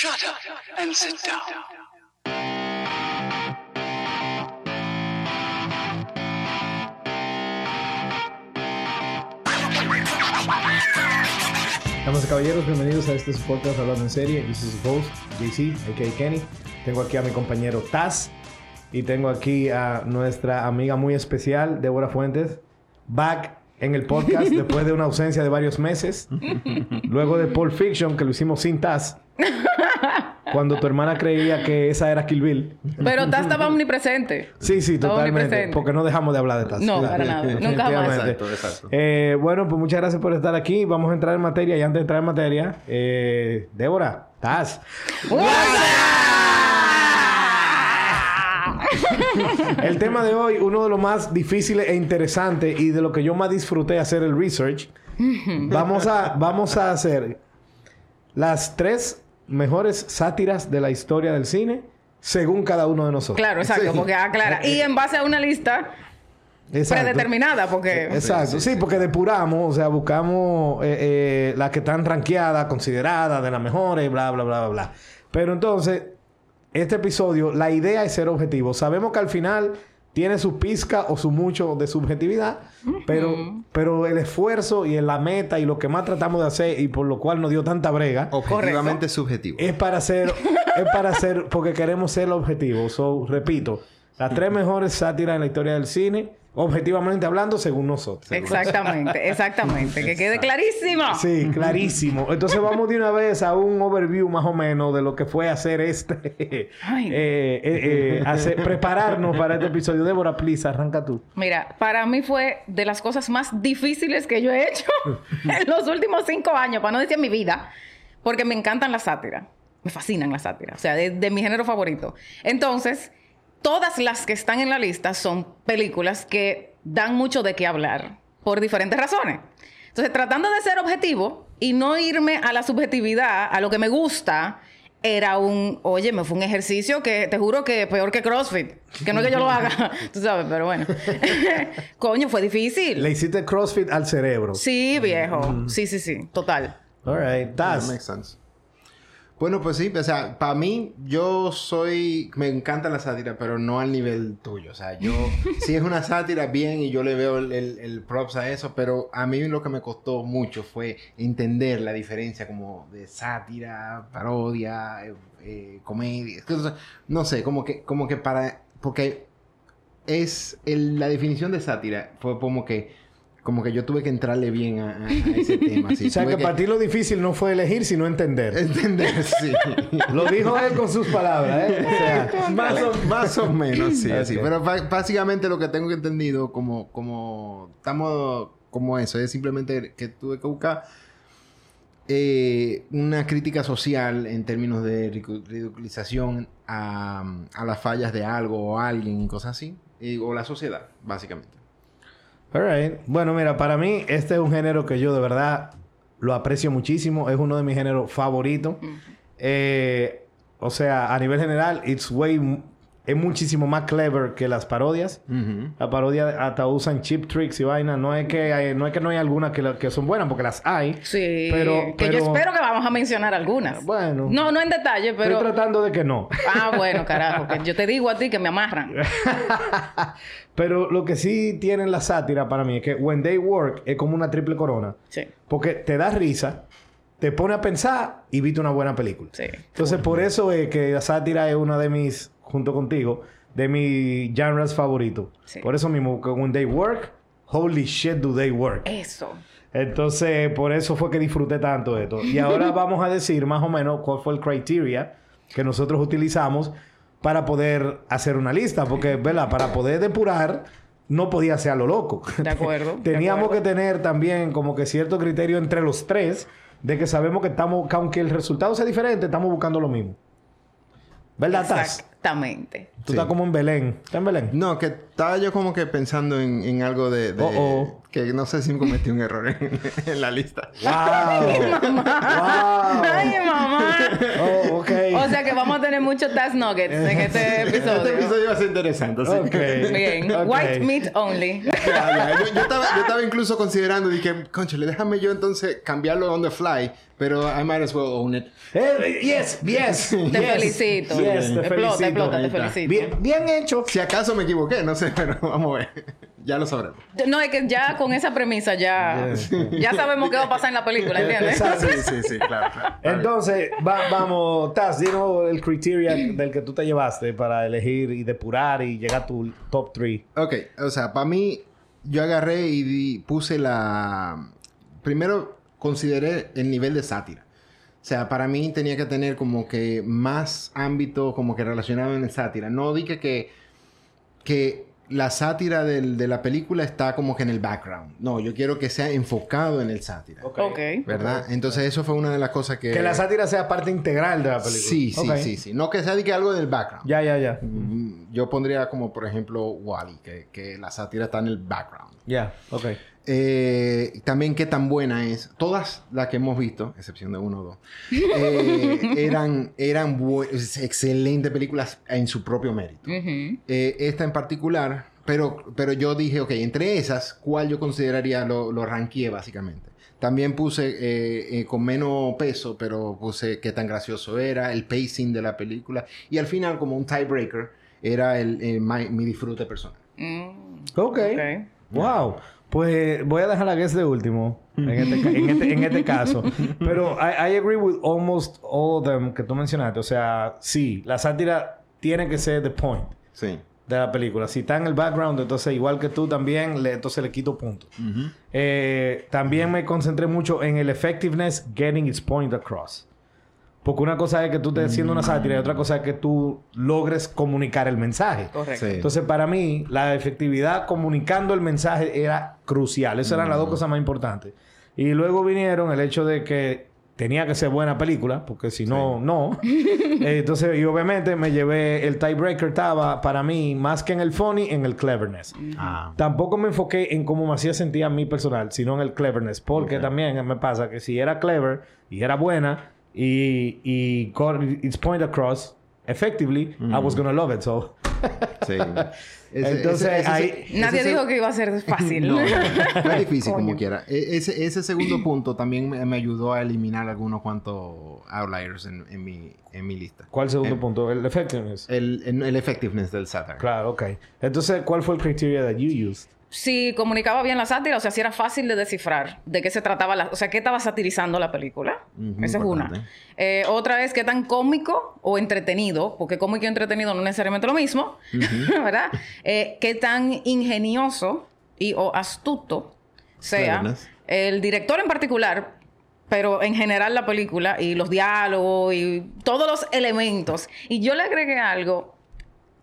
Shut up and sit down. Damas y caballeros, bienvenidos a este podcast Hablando en Serie. Yo soy su host, JC, a.k.a. Kenny. Tengo aquí a mi compañero Taz. Y tengo aquí a nuestra amiga muy especial, Débora Fuentes. Back en el podcast después de una ausencia de varios meses. Luego de Pulp Fiction, que lo hicimos sin Taz. Cuando tu hermana creía que esa era Kill Bill. Pero Taz estaba omnipresente. Sí, sí, totalmente. omnipresente. Porque no dejamos de hablar de Taz. No, para nada. Nunca jamás. Definitivamente. Exacto, exacto. Eh, bueno, pues muchas gracias por estar aquí. Vamos a entrar en materia. Y antes de entrar en materia, eh, Débora, Taz. El tema de hoy, uno de los más difíciles e interesantes y de lo que yo más disfruté hacer el research. vamos, a, vamos a hacer las tres mejores sátiras de la historia del cine según cada uno de nosotros. Claro, exacto, Sí. porque aclara. Y en base a una lista Exacto. predeterminada, porque Exacto, sí, porque depuramos, o sea, buscamos eh, eh, las que están ranqueadas, consideradas de las mejores, bla, bla, bla, bla, bla. Pero entonces, este episodio, la idea es ser objetivo. Sabemos que al final tiene su pizca o su mucho de subjetividad, pero, pero el esfuerzo y la meta y lo que más tratamos de hacer y por lo cual nos dio tanta brega Objetivamente subjetivo. es para ser, es para ser, porque queremos ser objetivos. So, repito, las tres mejores sátiras en la historia del cine, objetivamente hablando, según nosotros. exactamente, exactamente, que quede clarísimo. Sí, clarísimo. Entonces vamos de una vez a un overview más o menos de lo que fue hacer este, Ay. eh, eh, eh, hacer- prepararnos para este episodio. Débora, please, arranca tú. Mira, para mí fue de las cosas más difíciles que yo he hecho en los últimos cinco años, para no decir mi vida, porque me encantan las sátiras. Me fascinan las sátiras, o sea, de, de mi género favorito. Entonces, todas las que están en la lista son películas que dan mucho de qué hablar por diferentes razones. Entonces, tratando de ser objetivo y no irme a la subjetividad, a lo que me gusta, era un, oye, me fue un ejercicio que te juro que peor que CrossFit. Que no es que yo lo haga, tú sabes, pero bueno. Coño, fue difícil. Le hiciste CrossFit al cerebro. Sí, viejo. Sí, sí, sí. Total. All right. That makes sense. Bueno, pues sí, o sea, para mí, yo soy, me encanta la sátira, pero no al nivel tuyo. O sea, yo, sí es una sátira, bien, y yo le veo el, el- el props a eso, pero a mí lo que me costó mucho fue entender la diferencia como de sátira, parodia, eh, eh, comedia. No sé, como que, como que para, porque es el- la definición de sátira fue como que, como que yo tuve que entrarle bien a, a- a ese tema. O sea, Tuve que para ti lo difícil no fue elegir, sino entender. Entender, sí. Lo dijo él con sus palabras, ¿eh? O sea, más, o, más o menos, sí, así. Pero básicamente lo que tengo entendido como, como, estamos como eso, es simplemente que tuve que buscar eh, una crítica social en términos de ridicu- ridiculización a, a las fallas de algo o alguien y cosas así, o la sociedad, básicamente. All right. Bueno, mira, para mí este es un género que yo de verdad lo aprecio muchísimo. Es uno de mis géneros favoritos. Eh, o sea, a nivel general, it's way... Es muchísimo más clever que las parodias. La parodia hasta usan chip tricks y vainas. No es que hay, no es que no hay algunas que, la- que son buenas, porque las hay. Sí. Pero, que pero- yo espero que vamos a mencionar algunas. Bueno. No, no en detalle, pero. Estoy tratando de que no. Ah, bueno, carajo. Que yo te digo a ti que me amarran. Pero lo que sí tienen la sátira para mí es que When They Work es como una triple corona. Sí. Porque te da risa, te pone a pensar y viste una buena película. Sí. Entonces, por eso es que la sátira es una de mis, junto contigo, de mis genres favoritos. Sí. Por eso mismo, When They Work, holy shit do they work. Eso. Entonces, por eso fue que disfruté tanto de esto. Y ahora vamos a decir más o menos cuál fue el criteria que nosotros utilizamos para poder hacer una lista. Porque, ¿verdad? Para poder depurar, no podía ser a lo loco. De acuerdo, de Teníamos acuerdo. que tener también como que cierto criterio entre los tres de que sabemos que estamos, que aunque el resultado sea diferente, estamos buscando lo mismo. ¿Verdad, Taz? Exactamente. Tú Sí. estás como en Belén. ¿Estás en Belén? No, que estaba yo como que pensando en, en algo de... de- Oh, oh. Que no sé si cometí un error en, en la lista. ¡Wow! ¡Wow! Ay, mamá. Oh, ok. O sea que vamos a tener muchos Taz Nuggets en este episodio. Este episodio va a ser interesante. así Ok. que- Bien. Ok. White meat only. Ya, ya. Yo, yo estaba, yo estaba incluso considerando, dije, conchale, déjame yo entonces cambiarlo on the fly, pero I might as well own it. Eh, yes, yes. Te yes, felicito. Yes, te felicito. explota, Te felicito. Bien, bien hecho. Si acaso me equivoqué, no sé, pero vamos a ver. Ya lo sabremos. No, es que ya con esa premisa ya, ya sabemos qué va a pasar en la película, ¿entiendes? Exacto. Sí, sí, sí, claro. claro. Entonces, va- vamos, Taz, dinos el criteria del que tú te llevaste para elegir y depurar y llegar a tu top 3. Ok, o sea, para mí, yo agarré y di- puse la... Primero, consideré el nivel de sátira. O sea, para mí tenía que tener como que más ámbito como que relacionado en el sátira. No dije que, que la sátira del- de la película está como que en el background. No, yo quiero que sea enfocado en el sátira. Ok. ¿Verdad? Entonces eso fue una de las cosas que... Que la sátira sea parte integral de la película. Sí, sí, sí, sí. No que sea de que algo del background. Ya, ya, ya. Mm, Yo pondría como, por ejemplo, Wally, que, que la sátira está en el background. Ya, ok. Eh, también qué tan buena es. Todas las que hemos visto, excepción de uno o dos, eh, eran, eran excelentes películas en su propio mérito. Eh, esta en particular, pero, pero yo dije, ok, entre esas, ¿cuál yo consideraría lo, lo ranqueé básicamente? También puse eh, eh, con menos peso, pero puse qué tan gracioso era, el pacing de la película. Y al final, como un tiebreaker, era el, my- mi disfrute personal. Mm, Ok. ok. Wow. Pues voy a dejar a Guess de último en este, en este- en este caso. Pero I, I agree with almost all of them que tú mencionaste. O sea, sí, la sátira tiene que ser the point Sí. de la película. Si está en el background, entonces igual que tú también, le, entonces le quito puntos. Eh, también me concentré mucho en el effectiveness getting its point across. Porque una cosa es que tú estés haciendo una sátira y otra cosa es que tú logres comunicar el mensaje. Correcto. Sí. Entonces, para mí, la efectividad comunicando el mensaje era crucial. Esas eran las dos cosas más importantes. Y luego vinieron el hecho de que tenía que ser buena película, porque si no, no. Eh, Entonces, y obviamente me llevé el tiebreaker, estaba para mí más que en el funny, en el cleverness. Ah. Tampoco me enfoqué en cómo me hacía sentir a mí personal, sino en el cleverness. Porque también me pasa que si era clever y era buena y, y got its point across effectively, I was gonna love it. So, Sí. Ese- Entonces, ese- ese- ahí- Nadie ese- dijo que iba a ser fácil. No, no es difícil como quiera. E- Ese, ese segundo punto también me, me ayudó a eliminar algunos cuantos outliers en, en mi, en mi lista. ¿cuál segundo Eh, punto? El effectiveness. El, el, el effectiveness del satire. Claro, ok. Entonces, ¿cuál fue el criteria that you used? Si comunicaba bien la sátira, o sea, si era fácil de descifrar de qué se trataba, la, o sea, qué estaba satirizando la película. Esa es una. Eh, otra es qué tan cómico o entretenido, porque cómico y entretenido no es necesariamente lo mismo, ¿verdad? Eh, qué tan ingenioso y o astuto sea el director en particular, pero en general la película y los diálogos y todos los elementos. Y yo le agregué algo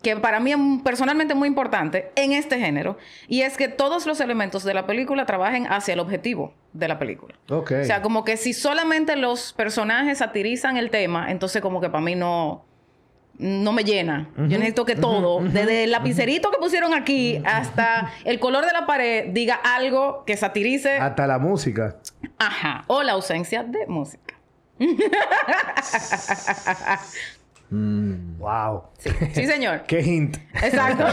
que para mí es personalmente muy importante en este género, y es que todos los elementos de la película trabajen hacia el objetivo de la película. Ok. O sea, como que si solamente los personajes satirizan el tema, entonces como que para mí no, no me llena. Yo necesito que todo, desde el lapicerito que pusieron aquí hasta el color de la pared, diga algo que satirice, Hasta la música. ajá, o la ausencia de música. Wow. Sí, sí señor. Qué hint. Exacto.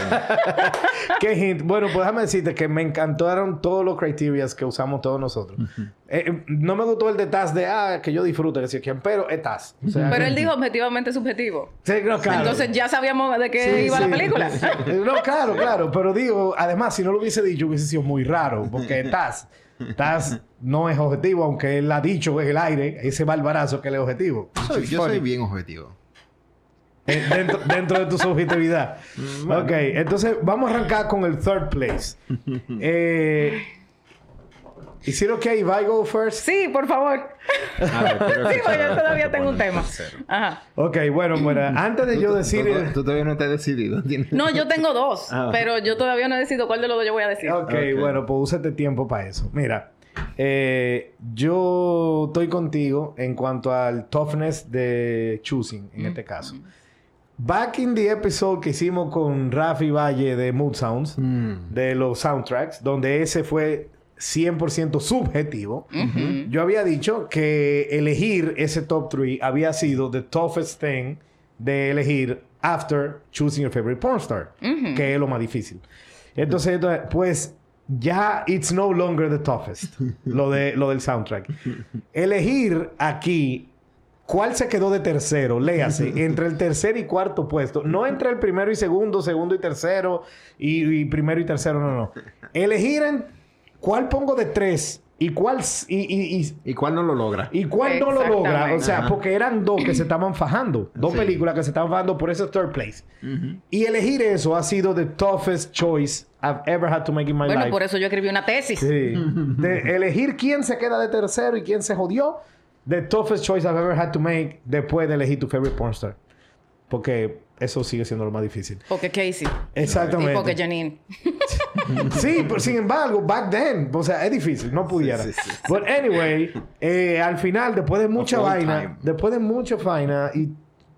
Qué hint. Bueno, pues déjame decirte que me encantaron todos los criterias que usamos todos nosotros. Eh, eh, no me gustó el de Taz de, ah, que yo disfruto, que si quién, pero es. O sea, Pero él dijo objetivamente subjetivo. Sí, no, claro. Entonces ya sabíamos de qué Sí, iba sí. la película. No, claro, claro. Pero digo, además, si no lo hubiese dicho, hubiese sido muy raro. Porque Taz, Taz no es objetivo, aunque él ha dicho en el aire, ese barbarazo que él es objetivo. Soy- yo Funny. soy bien objetivo. Eh, dentro, dentro de tu subjetividad. Ok, entonces vamos a arrancar con el third place. Eh, ¿Is it okay if I go first? Sí, por favor. A ver, Sí, yo todavía te tengo un tema. Ajá. Ok, bueno, bueno, antes de yo decir... tú, todavía no estás decidido. No, yo tengo dos, Ah. pero yo todavía no he decidido cuál de los dos yo voy a decir. Ok, Ok. bueno, pues úsate tiempo para eso. Mira, eh, yo estoy contigo en cuanto al toughness de choosing, en este caso. Back in the episode que hicimos con Rafi Valle de Mood Sounds, Mm. de los soundtracks, donde ese fue 100% subjetivo, yo había dicho que elegir ese top 3 había sido the toughest thing de elegir after choosing your favorite porn star, que es lo más difícil. Entonces, entonces, pues ya it's no longer the toughest. lo, de, lo del soundtrack. Elegir aquí cuál se quedó de tercero, léase, entre el tercer y cuarto puesto. No entre el primero y segundo, segundo y tercero, y, y primero y tercero, no, no. Elegir en cuál pongo de tres y cuál... Y, y, y, ¿Y cuál no lo logra? ¿Y cuál no lo logra? O sea, Ajá. porque eran dos que se estaban fajando. Dos Sí. películas que se estaban fajando por ese third place. Y elegir eso ha sido the toughest choice I've ever had to make in my Bueno, life. por eso yo escribí una tesis. Sí. De elegir quién se queda de tercero y quién se jodió. The toughest choice I've ever had to make después de elegir tu favorite porn star. Porque eso sigue siendo lo más difícil. Porque Casey. Exactamente. Y porque Janine. Sí, pero sin embargo, back then, o sea, es difícil, no pudiera. Sí, sí, sí. But anyway, eh, al final, después de mucha vaina, time. después de mucha vaina, y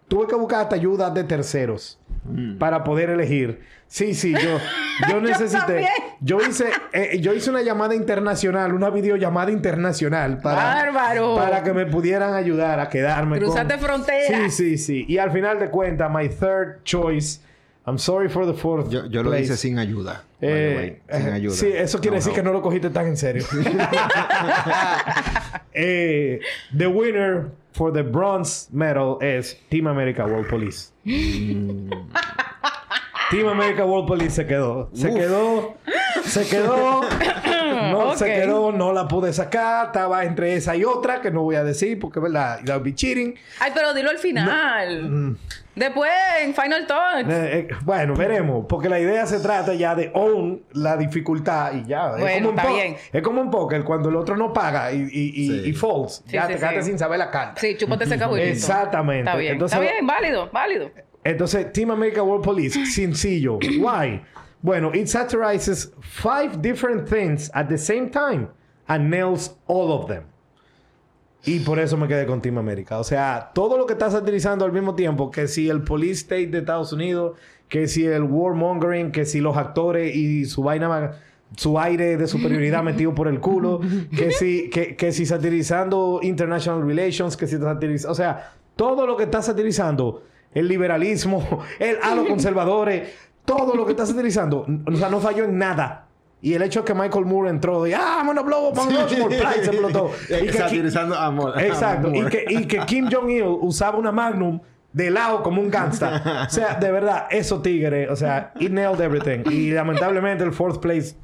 tuve que buscar hasta ayuda de terceros Mm. para poder elegir. Sí, sí, yo, yo necesité. también. yo hice, eh, yo hice una llamada internacional, una videollamada internacional para, ¡Bárbaro! para que me pudieran ayudar a quedarme. con- Cruzaste frontera. Sí, sí, sí. Y al final de cuentas, my third choice. I'm sorry for the fourth. Yo, yo lo place. hice sin ayuda. Eh, way, sin eh, ayuda. Sí, eso quiere No decir que no lo cogiste tan en serio. Eh, the winner for the bronze medal es Team America World Police. Mm. Team America World Police se quedó. Se quedó. Se quedó. Se quedó, no la pude sacar. Estaba entre esa y otra que no voy a decir porque, ¿verdad? That would be cheating. Ay, pero dilo al final. Después, en Final Talk. Eh, eh, bueno, veremos, porque la idea se trata ya de own la dificultad y ya. es, Bueno, como un está bien. es como un póker cuando el otro no paga y, y, y, Sí. y falls. Sí, ya sí, te quedaste sí. sin saber la carta. Sí, chúpate ese cajuelito. Exactamente. Está bien. Entonces- Está bien, válido, válido. Entonces, Team America World Police, sencillo. Why? Bueno, it satirizes five different things at the same time and nails all of them. Y por eso me quedé con Team América. O sea, todo lo que está satirizando al mismo tiempo, que si el police state de Estados Unidos, que si el warmongering, que si los actores y su vaina, su aire de superioridad metido por el culo, que si, que, que si satirizando international relations, que si satiriza, o sea, todo lo que está satirizando, el liberalismo, el, a los conservadores, todo lo que está satirizando, o sea, no falló en nada. Y el hecho de que Michael Moore entró y ¡Ah, Mount Rushmore! ¡Play! Se explotó. Y que- Satirizando amor. Exacto. Y amor. que, y que Kim Jong-il usaba una Magnum de lado como un gangsta. O sea, de verdad, esos tigres, o sea, it nailed everything. Y lamentablemente el fourth place,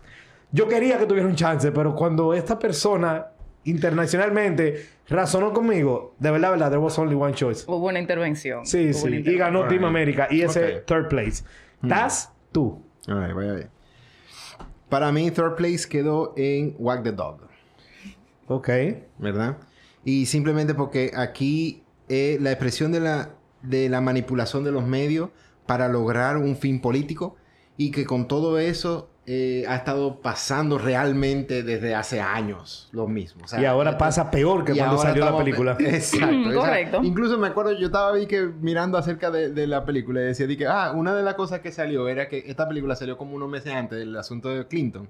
yo quería que tuviera un chance, pero cuando esta persona internacionalmente razonó conmigo, de verdad, verdad, there was only one choice. Hubo una intervención. Sí, Hubo sí. Y ganó Team Right. América. Y ese Ok. third place. ¿Estás tú? A ver, voy a ver. Para mí, third place quedó en Wag the Dog. Ok. ¿verdad? Y simplemente porque aquí eh, la expresión de la, de la manipulación de los medios para lograr un fin político y que con todo eso eh, ha estado pasando realmente desde hace años lo mismo. O sea, Y ahora pasa peor que cuando salió la película. Exacto. o sea, Correcto. incluso me acuerdo, yo estaba ahí que mirando acerca de, de la película y decía di que, ah, una de las cosas que salió era que esta película salió como unos meses antes del asunto de Clinton.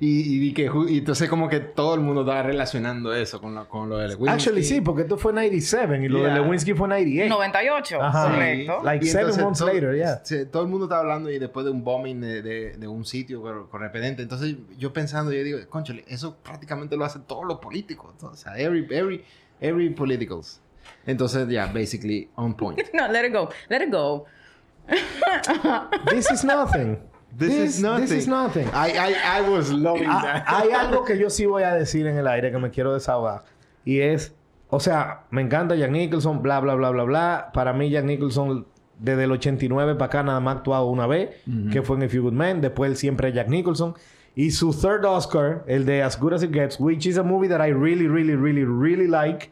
Y, y que, y entonces como que todo el mundo estaba relacionando eso con, lo- con lo de Lewinsky. Actually, sí, porque esto fue 97 y lo Yeah. de Lewinsky fue 98. 98. Ajá. Correcto. Like Y seven entonces months todo, later, yeah. se- todo el mundo estaba hablando y después de un bombing de, de- de un sitio con, con repelente. Entonces yo pensando, yo digo, conchale, eso prácticamente lo hacen todos los políticos. O sea, every, every, every politicals. Entonces, ya, basically on point. No, let it go. Let it go. This is nothing. This, is nothing. This is nothing. I, I, I was loving Ah, that. hay algo que yo sí voy a decir en el aire que me quiero desahogar. Y es, o sea, me encanta Jack Nicholson, bla, bla, bla, bla, bla. Para mí, Jack Nicholson, desde el 89 para acá, nada más ha actuado una vez, que fue en A Few Good Men. Después, él siempre Jack Nicholson. Y su third Oscar, el de As Good as It Gets, which is a movie that I really, really, really, really like.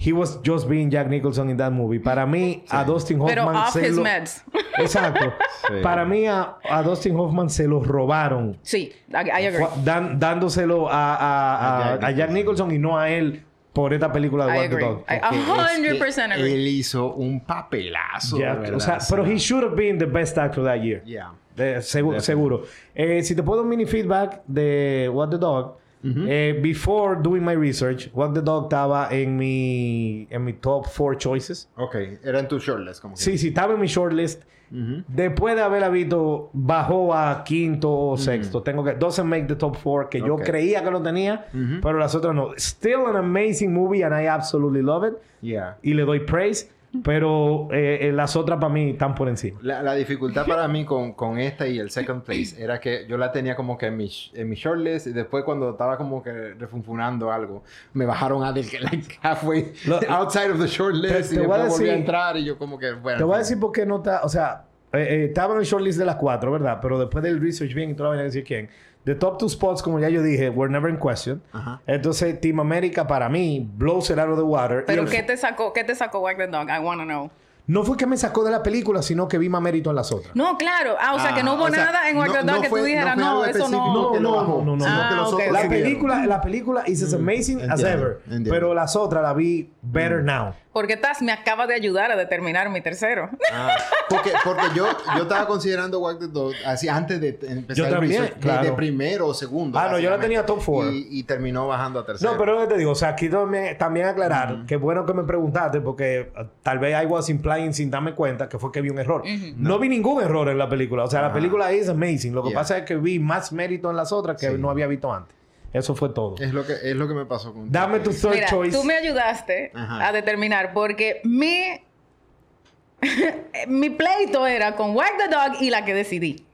He was just being Jack Nicholson in that movie. Para mí, a Dustin Hoffman Pero off se his lo- meds. Exacto. Sí. Para mí, a, a Dustin Hoffman se lo robaron. Sí, I, I agree. Dan- dándoselo a, a- a- A Jack a Jack Nicholson y no a él por esta película de I What the agree. Dog. I- a Porque hundred es percent que agree. Él hizo un papelazo. Yeah, verdad. o sea, pero he should have been the best actor that year. Yeah. De- segu- Definitely. seguro. Eh, si te puedo un mini feedback de What the Dog, Eh, before doing my research, Walk the Dog estaba en mi, en mi top four choices. Ok, era en tu shortlist como que. Sí, sí, estaba en mi shortlist. Después de haberla visto, bajó a quinto o sexto. Tengo que... Doesn't make the top four, que yo creía que lo tenía, pero las otras no. Still an amazing movie and I absolutely love it. Yeah. Y le doy praise, pero eh, eh, las otras para mí están por encima. La, la dificultad para mí con, con esta y el second place era que yo la tenía como que en mi, en mi shortlist y después cuando estaba como que refunfunando algo, me bajaron a del que like halfway Lo- outside of the shortlist Te- y te voy a después volví a decir- entrar y yo como que bueno. Te voy a decir por qué no está... O sea, eh, eh, estaba en el shortlist de las cuatro, ¿verdad? Pero después del research bien y toda la vaina, decir quién. The top two spots, como ya yo dije, were never in question. Ajá. Entonces, Team America para mí blows it out of the water. Pero ¿qué te sacó? ¿Qué te sacó Wag the Dog? I wanna know. No fue que me sacó de la película, sino que vi más mérito en las otras. No, claro. Ah, o sea, que no Ah, hubo sea, nada en Wag the no- Dog no que fue- tú dijeras, no eso no. No, no, no, no. Ah, La película, la película is as amazing as Entiendo, ever. entiendo. Pero las otras la vi better now. Porque Taz me acaba de ayudar a determinar mi tercero. Ah, porque, porque yo, yo estaba considerando Walk the Dog así antes de empezar Yo el también, research, de- claro. de primero o segundo. Ah, no, yo la tenía top four. Y, y terminó bajando a tercero. No, pero lo que te digo, o sea, aquí también, también aclarar, que bueno que me preguntaste, porque uh, tal vez I was implying sin darme cuenta que fue que vi un error. No vi ningún error en la película. O sea, la película es amazing. Lo que Yeah. pasa es que vi más mérito en las otras que Sí. no había visto antes. Eso fue todo. Es lo que, es lo que me pasó con Dame tu third Mira, choice. tú me ayudaste Ajá. a determinar porque mi mi pleito era con Wag the Dog y la que decidí.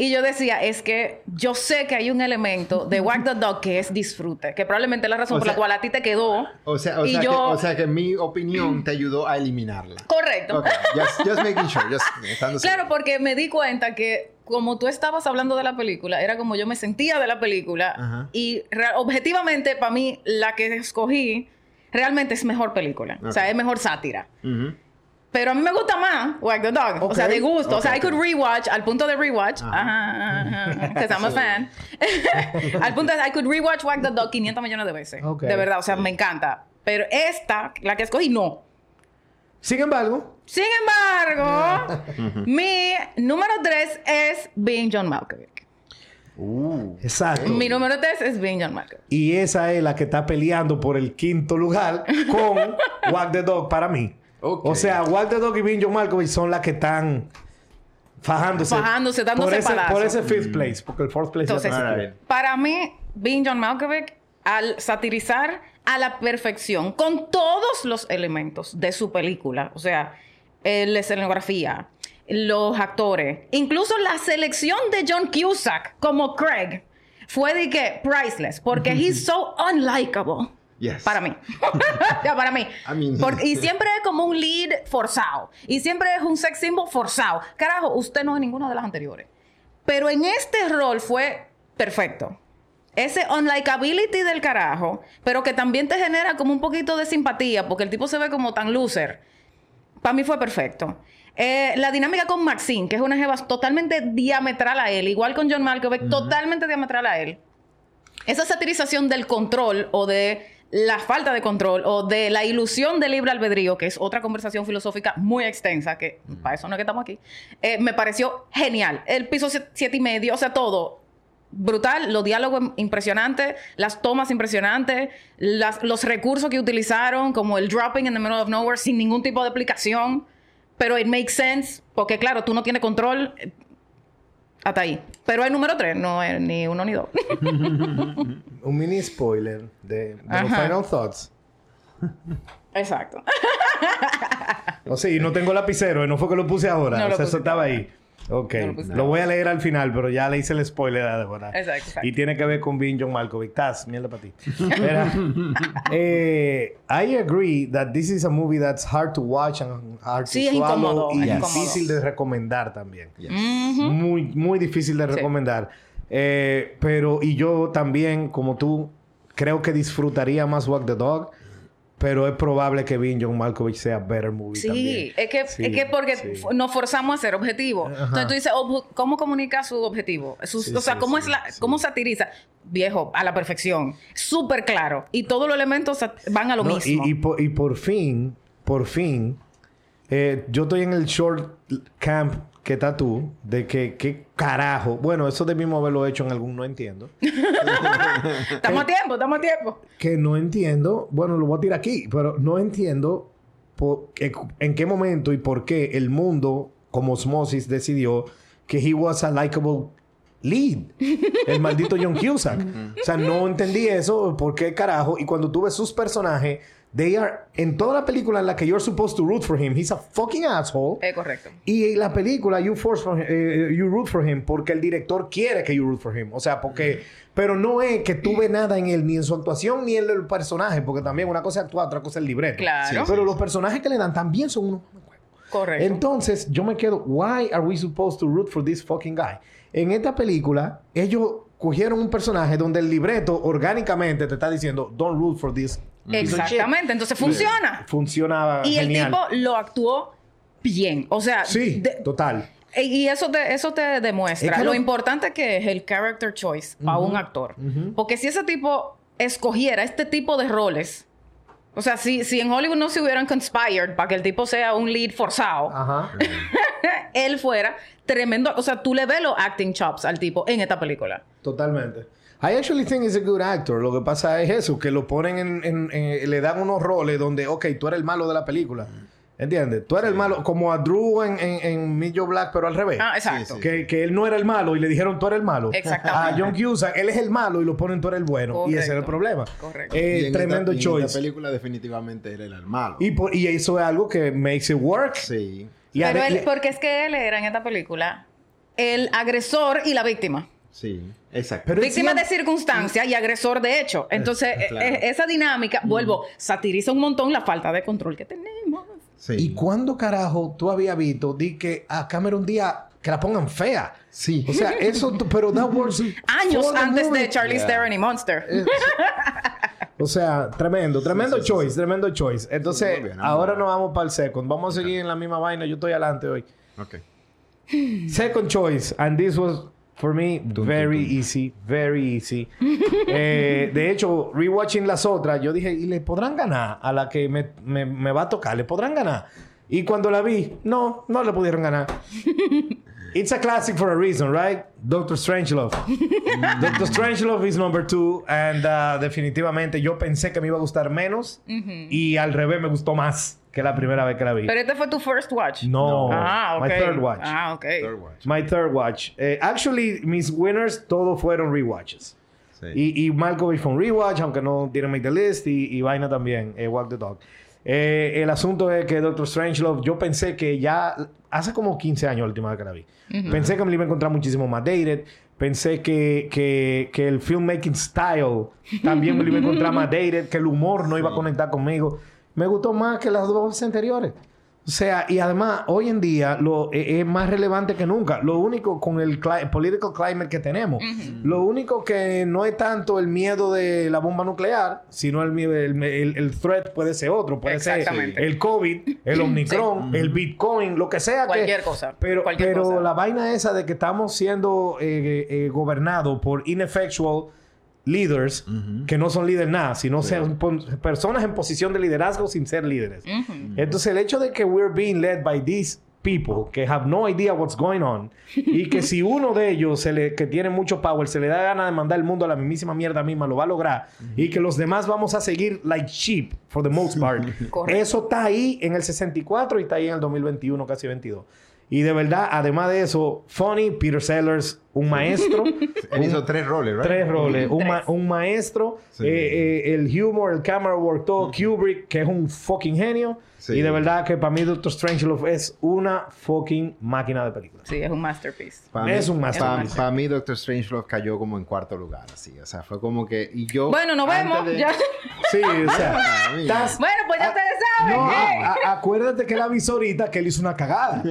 Y yo decía, es que yo sé que hay un elemento de Wag the Dog que es disfrute, que probablemente es la razón O por sea- la cual a ti te quedó. O sea, o, y sea yo- que, o sea que mi opinión te ayudó a eliminarla. Correcto. Just, just making sure. Just Claro, porque me di cuenta que como tú estabas hablando de la película, era como yo me sentía de la película Ajá. y objetivamente para mí la que escogí realmente es mejor película, o sea, es mejor sátira. Ujú. Pero a mí me gusta más Wag the Dog. O sea, de gusto. o sea, I could rewatch al punto de rewatch. Ajá. Because I'm a fan. al punto de I could rewatch Wag the Dog 500 millones de veces. De verdad, o sea, me encanta. Pero esta, la que escogí, no. Sin embargo, Sin embargo, mi número 3 es Being John Malkovich. Uh. exacto. Mi número 3 es Being John Malkovich. Y esa es la que está peleando por el quinto lugar con Walk the Dog para mí. O sea, Walk the Dog y Vin John Malkovich son las que están fajándose. Fajándose, dándose por ese, por ese fifth place, porque el fourth place Entonces, ya está Alright. para mí, Being John Malkovich, al satirizar a la perfección, con todos los elementos de su película, o sea, eh, la escenografía, los actores, incluso la selección de John Cusack como Craig, fue de que priceless, porque he's so unlikable. Yes. Para mí. ya, para mí. I mean- Porque- y siempre es como un lead forzado. Y siempre es un sex symbol forzado. Carajo, usted no es ninguna de las anteriores. Pero en este rol fue perfecto. Ese unlikability del carajo, pero que también te genera como un poquito de simpatía, porque el tipo se ve como tan loser. Para mí fue perfecto. Eh, la dinámica con Maxine, que es una jeva totalmente diametral a él, igual con John Malkovich, totalmente diametral a él. Esa satirización del control o de la falta de control o de la ilusión del libre albedrío, que es otra conversación filosófica muy extensa, que para eso no es que estamos aquí, eh, me pareció genial. El piso siete y medio, o sea, todo. Brutal, los diálogos impresionantes, las tomas impresionantes, las- los recursos que utilizaron, como el dropping in the middle of nowhere sin ningún tipo de explicación, pero it makes sense, porque claro, tú no tienes control, eh, hasta ahí. Pero el número tres, no es ni uno ni dos. Un mini spoiler de, de los Ajá. Final Thoughts. Exacto. O sea, y no tengo lapicero, no fue que lo puse ahora. No o lo sea, eso estaba ahí. Ok. No lo lo, pusiste voy a leer al final, pero ya le hice el spoiler de ahora. Exacto, exacto. Y tiene que ver con Vin John Malkovich. Taz, mierda para ti. Mira, eh, I agree that this is a movie that's hard to watch and hard Sí, to es swallow incómodo, y es incómodo. difícil de recomendar también. Yes. Muy, muy difícil de Sí. recomendar. Eh, pero, y yo también, como tú, creo que disfrutaría más Walk the Dog. Pero es probable que Vin John Malkovich sea better movie Sí, también. es que, Sí, es que porque sí. nos forzamos a ser objetivos. Entonces tú dices, "Obju- ¿cómo comunica su objetivo? Sus- Sí, o sea, ¿cómo, es la. ¿cómo satiriza? Viejo, a la perfección. Súper claro. Y todos los elementos van a lo No, mismo. Y, y por, y por fin, por fin, eh, yo estoy en el short camp que estás tú, de que, qué carajo. Bueno, eso de mismo haberlo hecho en algún no entiendo. Estamos a tiempo, estamos a tiempo. que no entiendo, bueno, lo voy a tirar aquí, pero no entiendo por- en qué momento y por qué el mundo, como osmosis, decidió que he was a likable lead. El maldito John Cusack. o sea, no entendí eso, por qué carajo. Y cuando tú ves sus personajes, they are, en toda la película en la que you're supposed to root for him, he's a fucking asshole. Es correcto. Y en la película, you, force for him- eh, you root for him porque el director quiere que you root for him. O sea, porque... Pero no es que tú ves nada en él, ni en su actuación, ni en el personaje. Porque también una cosa es actuar, otra cosa es el libreto. Claro. Pero los personajes que le dan también son unos... Correcto. Entonces, yo me quedo... Why are we supposed to root for this fucking guy? En esta película, ellos cogieron un personaje donde el libreto orgánicamente te está diciendo... Don't root for this... piece of shit". Exactamente. Entonces funciona. Funcionaba Y el tipo lo actuó bien. O sea, Sí, de- total. e- y eso te, eso te demuestra Es que lo importante que es el character choice para un actor. Porque si ese tipo escogiera este tipo de roles, o sea, si, si en Hollywood no se hubieran conspired para que el tipo sea un lead forzado, Ajá. él fuera tremendo. O sea, tú le ves los acting chops al tipo en esta película. Totalmente. I actually think he's a good actor. Lo que pasa es eso, que lo ponen en, en- en- le dan unos roles donde, ok, tú eres el malo de la película. ¿Entiendes? Tú eres el malo, como a Drew en, en, en Joe Black, pero al revés. Ah, exacto. Sí, Que, que él no era el malo y le dijeron tú eres el malo. Exactamente. A John Cusack, él es el malo y lo ponen tú eres el bueno. Y ese es el problema. Correcto. Eh, Y en tremendo esta, y en choice. esta película definitivamente él era el malo. Y, por- y eso es algo que makes it work. Sí. Y Pero él, porque es que él era en esta película el agresor y la víctima. Sí. Exacto. Pero Víctima de circunstancia y agresor de hecho. Entonces, claro. e- e- esa dinámica, vuelvo, satiriza un montón la falta de control que tenemos. sí. ¿Y cuándo carajo tú habías visto di que a Cameron Díaz que la pongan fea? Sí. O sea, eso, tú- pero that works Años antes movie. de Charlie Yeah. Theron y Monster. O sea, tremendo, tremendo Sí, sí, sí, choice, sí. tremendo choice. Entonces, bien, ahora nos vamos para el second. Vamos a seguir en la misma vaina. Yo estoy adelante hoy. Ok. Second choice, and this was for me very easy, very easy. Eh, de hecho, rewatching las otras, yo dije, ¿y le podrán ganar a la que me, me- me va a tocar? ¿Le podrán ganar? Y cuando la vi, no, no le pudieron ganar. It's a classic for a reason, right? Doctor Strangelove. Doctor Strangelove is number two. And uh, definitivamente yo pensé que me iba a gustar menos. Y al revés me gustó más que la primera vez que la vi. Pero este fue tu first watch. no. Ah, ok. My third watch. Ah, ok. Third watch. My third watch. Eh, actually, mis winners todos fueron rewatches. Sí. Y, y Malkovich fue un rewatch, aunque no didn't make the list. Y, y Vaina también, eh, Walk the Dog. Eh, el asunto es que Doctor Strangelove, yo pensé que ya hace como 15 años la última vez que la vi. Pensé que me iba a encontrar muchísimo más dated. Pensé que, que, que el filmmaking style también me lo iba a encontrar más dated, que el humor no iba a conectar conmigo. Me gustó más que las dos anteriores. O sea, y además, hoy en día lo, eh, es más relevante que nunca. Lo único con el cli- political climate que tenemos, lo único que no es tanto el miedo de la bomba nuclear, sino el, miedo- el, el- el threat puede ser otro. Puede ser Exactamente. el COVID, el Omicron, el Bitcoin, lo que sea. que- Cualquier cosa, Pero, cualquier pero cosa. la vaina esa de que estamos siendo eh, eh, gobernados por ineffectual leaders que no son líderes nada, sino sean pon- personas en posición de liderazgo sin ser líderes. Entonces, el hecho de que we're being led by these people que have no idea what's going on y que si uno de ellos se le, que tiene mucho power se le da gana de mandar el mundo a la mismísima mierda misma, lo va a lograr y que los demás vamos a seguir like sheep for the most part. Eso está ahí en el 64 y está ahí en el 2021, casi 22. Y de verdad, además de eso, Funny, Peter Sellers, un maestro. Él hizo tres roles, ¿right? Tres roles. Un, Tres. ma- un maestro, Sí. eh, eh, el humor, el camera work, todo. Kubrick, que es un fucking genio. Sí. Y de verdad que para mí Doctor Strangelove es una fucking máquina de película. Sí, es un masterpiece. Pa' Es mí- un masterpiece. Para mí, Doctor Strangelove cayó como en cuarto lugar, así. O sea, fue como que... Y yo... Bueno, nos vemos. de- Ya. Sí, o sea. Estás- Bueno, pues ya ustedes saben. No, ¿eh? a- a- acuérdate que él avisó ahorita que él hizo una cagada.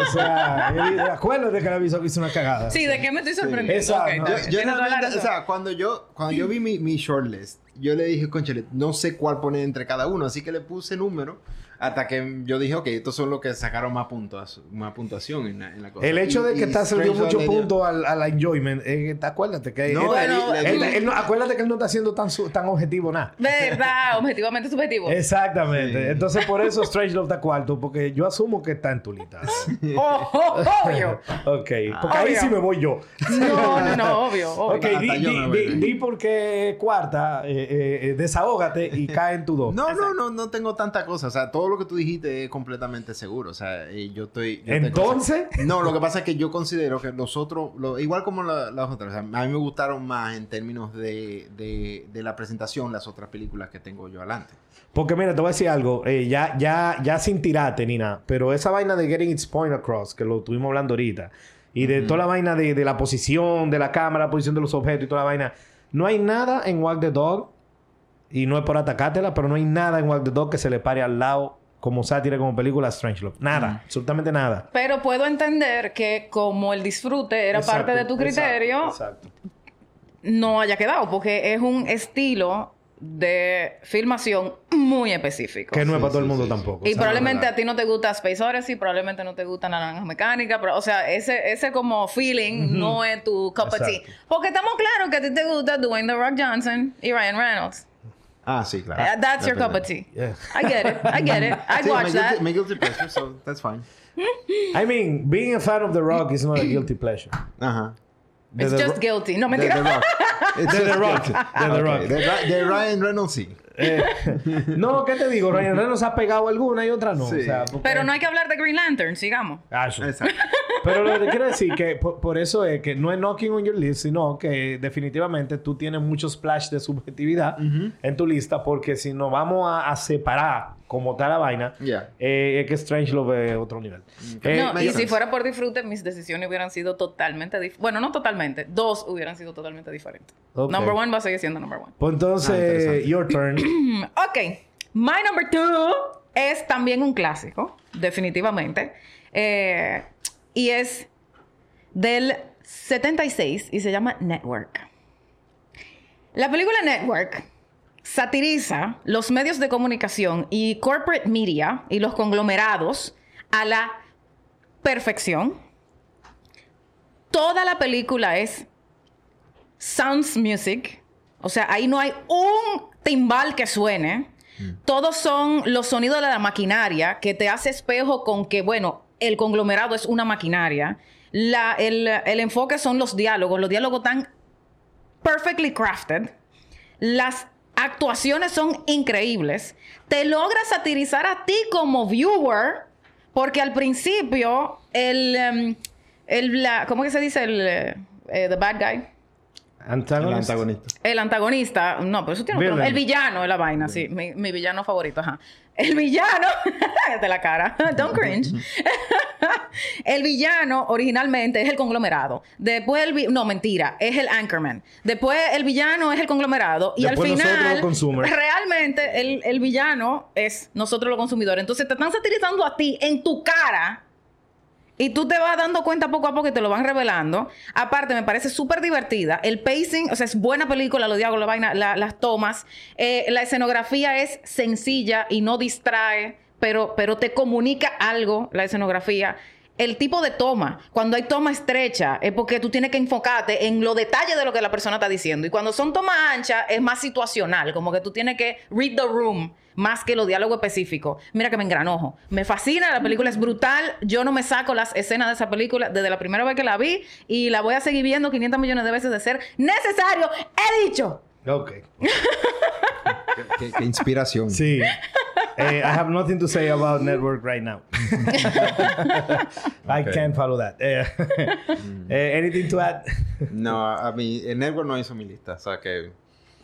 O sea, él- acuérdate que él avisó que hizo una cagada. Sí, ¿de qué me estoy sorprendiendo? Exacto. Ok, está Yo-. Yo la o sea, cuando yo, cuando yo vi mi, mi shortlist, yo le dije, conchale, no sé cuál poner entre cada uno, así que le puse número Hasta que yo dije, ok, estos son los que sacaron más, puntos, más puntuación en la, en la cosa. El hecho de Y- que Taz le dio mucho punto al, al enjoyment, eh, te- acuérdate que No, él- Bueno, él- él- él- él no- acuérdate que él no está siendo tan, su- tan objetivo nada. ¿Verdad? Objetivamente subjetivo. Exactamente. Sí. Entonces, por eso Strange Love está cuarto, porque yo asumo que está en tu lista. Oh, oh, obvio. ok. Porque ahí Obvio. sí me voy yo. No, no, no, obvio. obvio. Ok, di, di, di- de ahí. di por qué cuarta, eh, eh, eh, desahógate y cae en tu dos. No, no, no, no tengo tanta cosa. O sea, todo lo que tú dijiste es completamente seguro. O sea, eh, yo estoy. yo Entonces, No, lo que pasa es que yo considero que los otros, lo- igual como la- las otras, o sea, a mí me gustaron más en términos de, de, de la presentación las otras películas que tengo yo adelante. porque mira, te voy a decir algo, eh, ya, ya, ya sin tirarte ni nada, pero esa vaina de Getting Its Point Across, que lo estuvimos hablando ahorita, y de toda la vaina de, de la posición de la cámara, la posición de los objetos y toda la vaina, no hay nada en Walk the Dog, y no es por atacártela, pero no hay nada en Walk the Dog que se le pare al lado como sátira, como película a Strange Love. Nada, absolutamente nada. Pero puedo entender que como el disfrute era Exacto, parte de tu criterio, Exacto. exacto. no haya quedado, porque es un estilo de filmación muy específico. Que no es Sí, para todo el mundo sí. tampoco. Y o sea, probablemente a ti no te gusta Space Odyssey, probablemente no te gusta Naranja Mecánica, pero, o sea, ese, ese como feeling no es tu cup of tea. Porque estamos claros que a ti te gusta Dwayne The Rock Johnson y Ryan Reynolds. Ah, sí, claro. Uh, that's your cup of tea. Yeah. I get it. I get it. I Sí, watch my that. my guilty pleasure, so that's fine. I mean, being a fan of The Rock is not a guilty pleasure. Ajá. De It's The just Ro- guilty. No, mentira. The Rock. It's De The Rock. guilty. De The Ok, Rock. De, Ra- Ryan Reynolds, sí. Eh, no, ¿qué te digo? Ryan Reynolds ha pegado alguna y otra no. Sí. O sea, porque- Pero no hay que hablar de Green Lantern, sigamos. Ah, eso. Exacto. Pero lo que te quiero decir que por, por eso es que no es knocking on your list, sino que definitivamente tú tienes muchos splash de subjetividad en tu lista, porque si nos vamos a, a separar como tal la vaina, Ya. eh, es que Strange lo ve otro nivel. Eh, no, y si fuera por disfrute, mis decisiones hubieran sido totalmente diferentes. Bueno, no totalmente. Dos hubieran sido totalmente diferentes. Number one va a seguir siendo number one. pues Ah, entonces, interesante. your turn. Ok. My number two es también un clásico, definitivamente. Eh, y es del 76 y se llama Network. La película Network satiriza los medios de comunicación y corporate media y los conglomerados a la perfección. Toda la película es sounds music. O sea, ahí no hay un timbal que suene. Todos son los sonidos de la maquinaria que te hace espejo con que, bueno, el conglomerado es una maquinaria. La- el, el enfoque son los diálogos. Los diálogos están perfectly crafted. Las actuaciones son increíbles. Te logra satirizar a ti como viewer, porque al principio el, em, el ¿cómo que se dice el eh, eh, the bad guy? El Antagonist. antagonista. El antagonista, no, pero eso tiene Villain. nombre. El villano es la vaina, sí. Mi, mi villano favorito, ajá. El villano, de la cara, don't cringe. el villano originalmente es el conglomerado. Después el vi- no, mentira, es el Anchorman. Después el villano es el conglomerado. Y Después al nosotros final, los consumers. realmente el, el villano es nosotros los consumidores. Entonces te están satirizando a ti en tu cara. Y tú te vas dando cuenta poco a poco y te lo van revelando. Aparte, me parece súper divertida. El pacing, o sea, es buena película, los diálogos, la vaina, la- las tomas. Eh, la escenografía es sencilla y no distrae, pero, pero te comunica algo, la escenografía. El tipo de toma, cuando hay toma estrecha, es porque tú tienes que enfocarte en los detalles de lo que la persona está diciendo. Y cuando son tomas anchas, es más situacional, como que tú tienes que read the room más que los diálogos específicos. Mira que me engranojo. Me fascina, la película es brutal. Yo no me saco las escenas de esa película desde la primera vez que la vi y la voy a seguir viendo 500 millones de veces de ser necesario. He dicho. Ok. Qué, inspiración. Sí. Eh, I have nothing to say about network right now. I Okay. can't follow that. Eh, eh, anything to add? No, a mí, el Network no hizo mi lista, o sea que...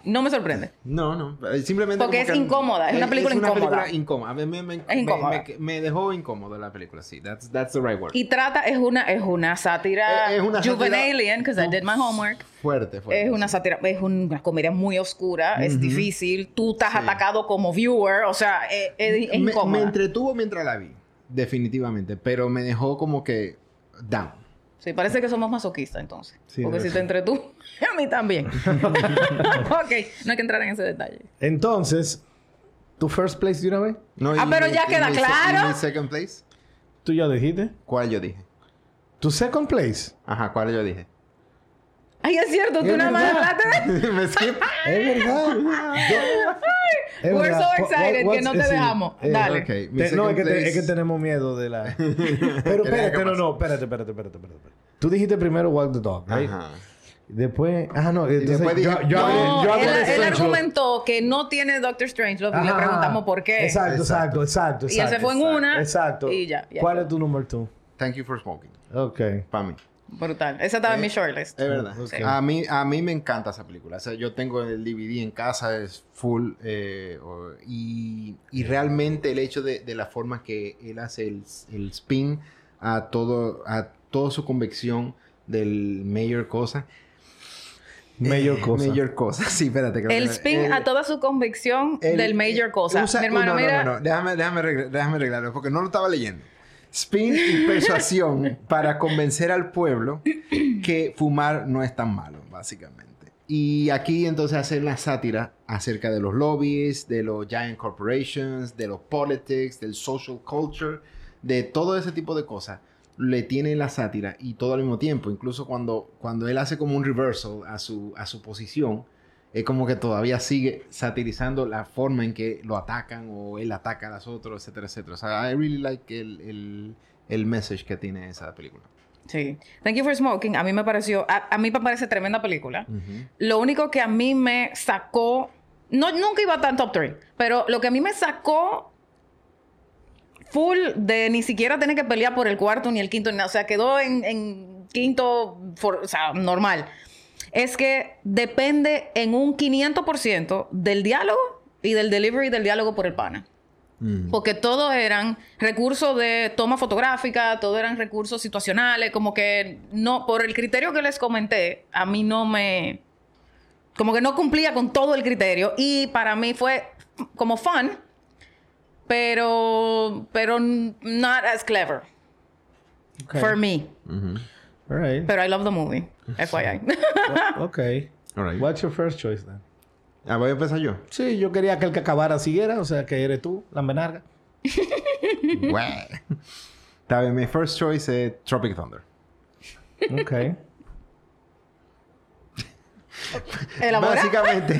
No me sorprende. No, no, eh, simplemente... Porque es incómoda, es una película es una incómoda. película incómoda. Me, me- me- incómoda. me- dejó incómodo la película, sí. That's, that's the right word. Y trata, es una, es una sátira Es- es una juvenilian, because I did my homework. Fuerte, fuerte. Es una sátira, es una comedia muy oscura, es difícil. Tú estás Sí. atacado como viewer, o sea, es, es- es me, incómoda. me entretuvo mientras la vi, definitivamente, pero me dejó como que down. Sí, parece que somos masoquistas entonces. Sí, Porque si te entre tú, a mí también. ok, no hay que entrar en ese detalle. Entonces, ¿Tu first place de una vez? No, Ah, pero mi- ya queda mi claro. y mi second place? ¿Tú ya dijiste? ¿Cuál yo dije? ¿Tu second place? Ajá, ¿cuál yo dije? Ay, es cierto, tú nada más hablaste de... Me skip. Es verdad. Es We're verdad. so What- excited what's- que no te sí. dejamos. Eh, Dale. Te- no, es que, te- place- es que tenemos miedo de la... Pero espérate, no, no, espérate, espérate, espérate, espérate, espérate. Tú dijiste primero Walk the Dog, right? Ajá. Después... Ah, no. Entonces, después yo, dije- yo hablé, No, yo él, argumentó que no tiene Doctor Strange Love y le preguntamos por qué. Exacto, exacto, exacto. Y él se fue en una Exacto. y ya, ya. ¿Cuál es tu número two? Thank you for smoking. Ok. Para mí. Brutal. Esa estaba en mi shortlist. Es verdad. A, mí, a mí me encanta esa película. O sea, yo tengo el DVD en casa, es full. eh, y, y realmente el hecho de, de la forma que él hace el, el spin a todo a toda su convicción del mayor cosa. Mayor Eh, cosa. Mayor cosa. Sí, espérate. que- El spin el- a toda su convicción el- del major cosa. usa- Mi hermano, no, no, mira. No, no, Déjame, déjame, arreglar- déjame arreglarlo porque no lo estaba leyendo. Spin y persuasión para convencer al pueblo que fumar no es tan malo, básicamente. Y aquí entonces hacer la sátira acerca de los lobbies, de los giant corporations, de los politics, del social culture, de todo ese tipo de cosas. Le tiene la sátira y todo al mismo tiempo. Incluso cuando, cuando él hace como un reversal a su, a su posición, es como que todavía sigue satirizando la forma en que lo atacan o él ataca a los otros, etcétera, etcétera. O sea, I really like el, el, el message que tiene esa película. Sí. Thank You for Smoking. A mí me pareció. A, a mí me parece tremenda película. Lo único que a mí me sacó. No, nunca iba tan top 3. Pero lo que a mí me sacó. Full de ni siquiera tener que pelear por el cuarto ni el quinto ni. O sea, quedó en, en quinto. for- o sea, normal. Es que depende en un 500% del diálogo y del delivery del diálogo por el pana. Porque todo eran recursos de toma fotográfica, todo eran recursos situacionales, como que no, por el criterio que les comenté, a mí no me, como que no cumplía con todo el criterio y para mí fue como fun, pero, pero not as clever Okay. for me. All right. Pero I love the movie, FYI. okay. All right. What's your first choice then? Ah, voy a empezar yo. Sí, yo quería que el que acabara siguiera, o sea, que eres tú, la menarga. Está bien, mi first choice es Tropic Thunder. Ok. Elabora. Básicamente.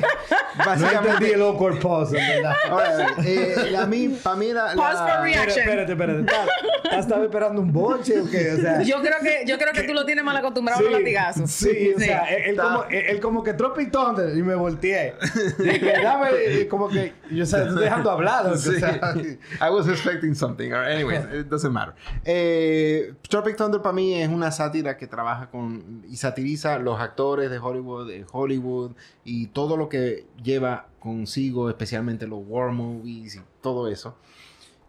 No básicamente. entendí el awkward pause, en verdad. Ahora, eh, la mí, para mí la, la- Pause for reaction. Espérate, espérate, espérate. ¿Estás- ¿Estás esperando un boche o qué? O sea... Yo creo que, yo creo que tú lo tienes mal acostumbrado a los latigazos. Sí, o sea, él, él como, él, él como que Tropic Thunder y me volteé. Dije, dame, como que, yo o sea, estoy dejando hablar. o Sí. sea, I was expecting something. Right, Anyways, it doesn't matter. Eh, Tropic Thunder para mí es una sátira que trabaja con y satiriza los actores de Hollywood, de Hollywood y todo lo que lleva consigo, especialmente los war movies y todo eso.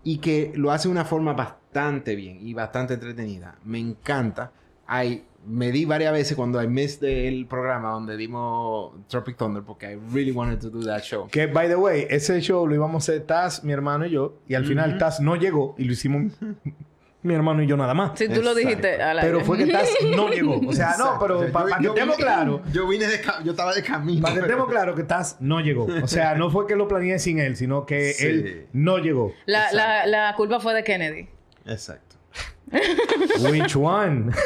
Y que lo hace de una forma bastante bien y bastante entretenida. Me encanta. Hay, me di varias veces cuando I missed el programa donde dimos Tropic Thunder porque I really wanted to do that show. que, by the way, ese show lo íbamos a hacer Taz, mi hermano y yo. Y al final Taz no llegó y lo hicimos mi hermano y yo nada más. Si tú lo dijiste al Pero aire. fue que Taz no llegó. O sea, no, pero O sea, para yo- que estemos vine- claros. Yo vine de yo estaba de camino. Para que pero- estemos claros que Taz no llegó. O sea, no fue que lo planeé sin él, sino que Sí. él no llegó. La, la, la culpa fue de Kennedy. Exacto. Which one?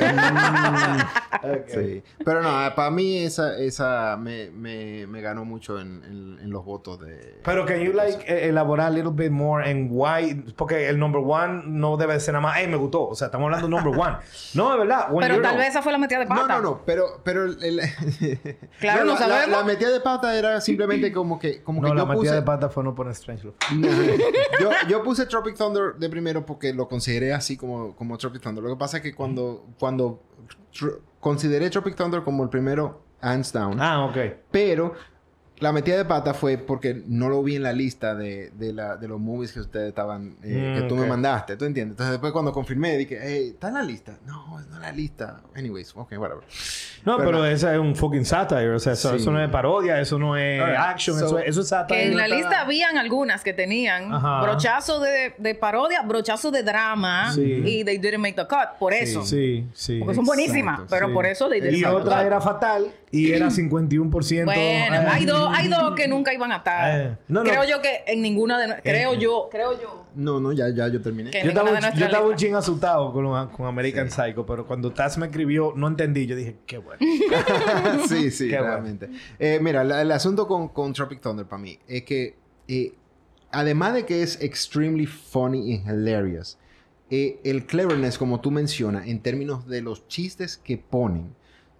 Sí. Pero no, para mí esa, esa me, me, me ganó mucho en, en- en los votos de... Pero can you like eh, elaborar a little bit more en why? Porque el number one no debe ser nada más, hey, me gustó. O sea, estamos hablando de number one. No, de verdad. when Pero tal vez esa fue la metida de pata. No, no, no, pero, pero el, Claro, no la- sabemos. La, la metida de pata era simplemente como que, como No, que la yo metida puse, de pata fue no poner Strange Love. yo, yo puse Tropic Thunder de primero porque lo consideré así como, como Tropic Thunder. Lo que pasa es que cuando, cuando consideré Tropic Thunder como el primero, hands down, Ah, ok. Pero la metida de pata fue porque no lo vi en la lista de, de, la- de los movies que ustedes estaban, eh, Mm, que tú me mandaste, ¿tú entiendes? Entonces después cuando confirmé dije, hey, ¿está en la lista? No, no en la lista. Anyways, ok, whatever. No, pero, esa es un fucking satire. O sea, eso, Sí. eso no es parodia, eso no es action, so- eso, es, eso es satire. Que en la estaba- lista habían algunas que tenían Ajá. brochazo de, de parodia, brochazo de drama Sí. y they didn't make the cut por eso. Sí, sí. Porque son buenísimas, Exacto, pero Sí. por eso they didn't Y make the otra cut. era fatal y era 51%. Bueno, hay dos, hay dos que nunca iban a estar. Eh, no, no. Creo yo que en ninguna de nue- creo yo, creo yo. No, no, ya, ya yo terminé. Yo estaba, un- estaba ching asustado con, con American Psycho, pero cuando Taz me escribió, no entendí. Yo dije, qué bueno. sí, sí, Qué bueno. Eh, mira, la- el asunto con, con Tropic Thunder para mí es que, eh, además de que es extremely funny y hilarious, eh, el cleverness, como tú mencionas, en términos de los chistes que ponen,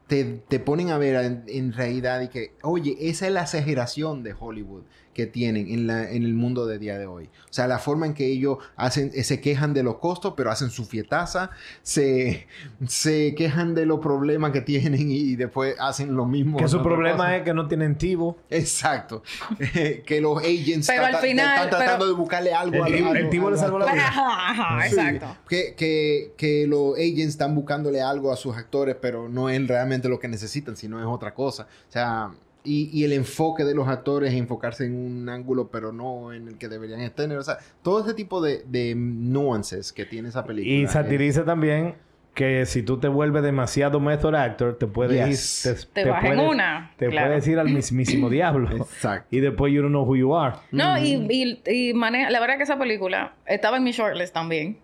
te, te ponen a ver en, en realidad y que, oye, esa es la exageración de Hollywood que tienen en, la, en el mundo de día de hoy. O sea, la forma en que ellos hacen, eh, se quejan de los costos, pero hacen su fietaza, se, se quejan de los problemas que tienen y, y después hacen lo mismo. que su problema cosa. es que no tienen tivo. Exacto. que los agents Pero al final- están tratando pero- de buscarle algo El a- tipo- a- el tipo a- le salvó la vida. Ajá, ajá, Sí. exacto. Que, que, que los agents están buscándole algo a sus actores, pero no es realmente lo que necesitan, sino es otra cosa. O sea, y, y el enfoque de los actores es enfocarse en un ángulo, pero no en el que deberían estar. O sea, todo ese tipo de, de nuances que tiene esa película. Y es- satiriza también que si tú te vuelves demasiado method actor, te puedes Yes. ir... Te vas en puedes- una, Te claro. puedes ir al mismísimo diablo. Exacto. Y después you don't know who you are. No, Mm. y, y, y maneja, la verdad que esa película estaba en mi shortlist también.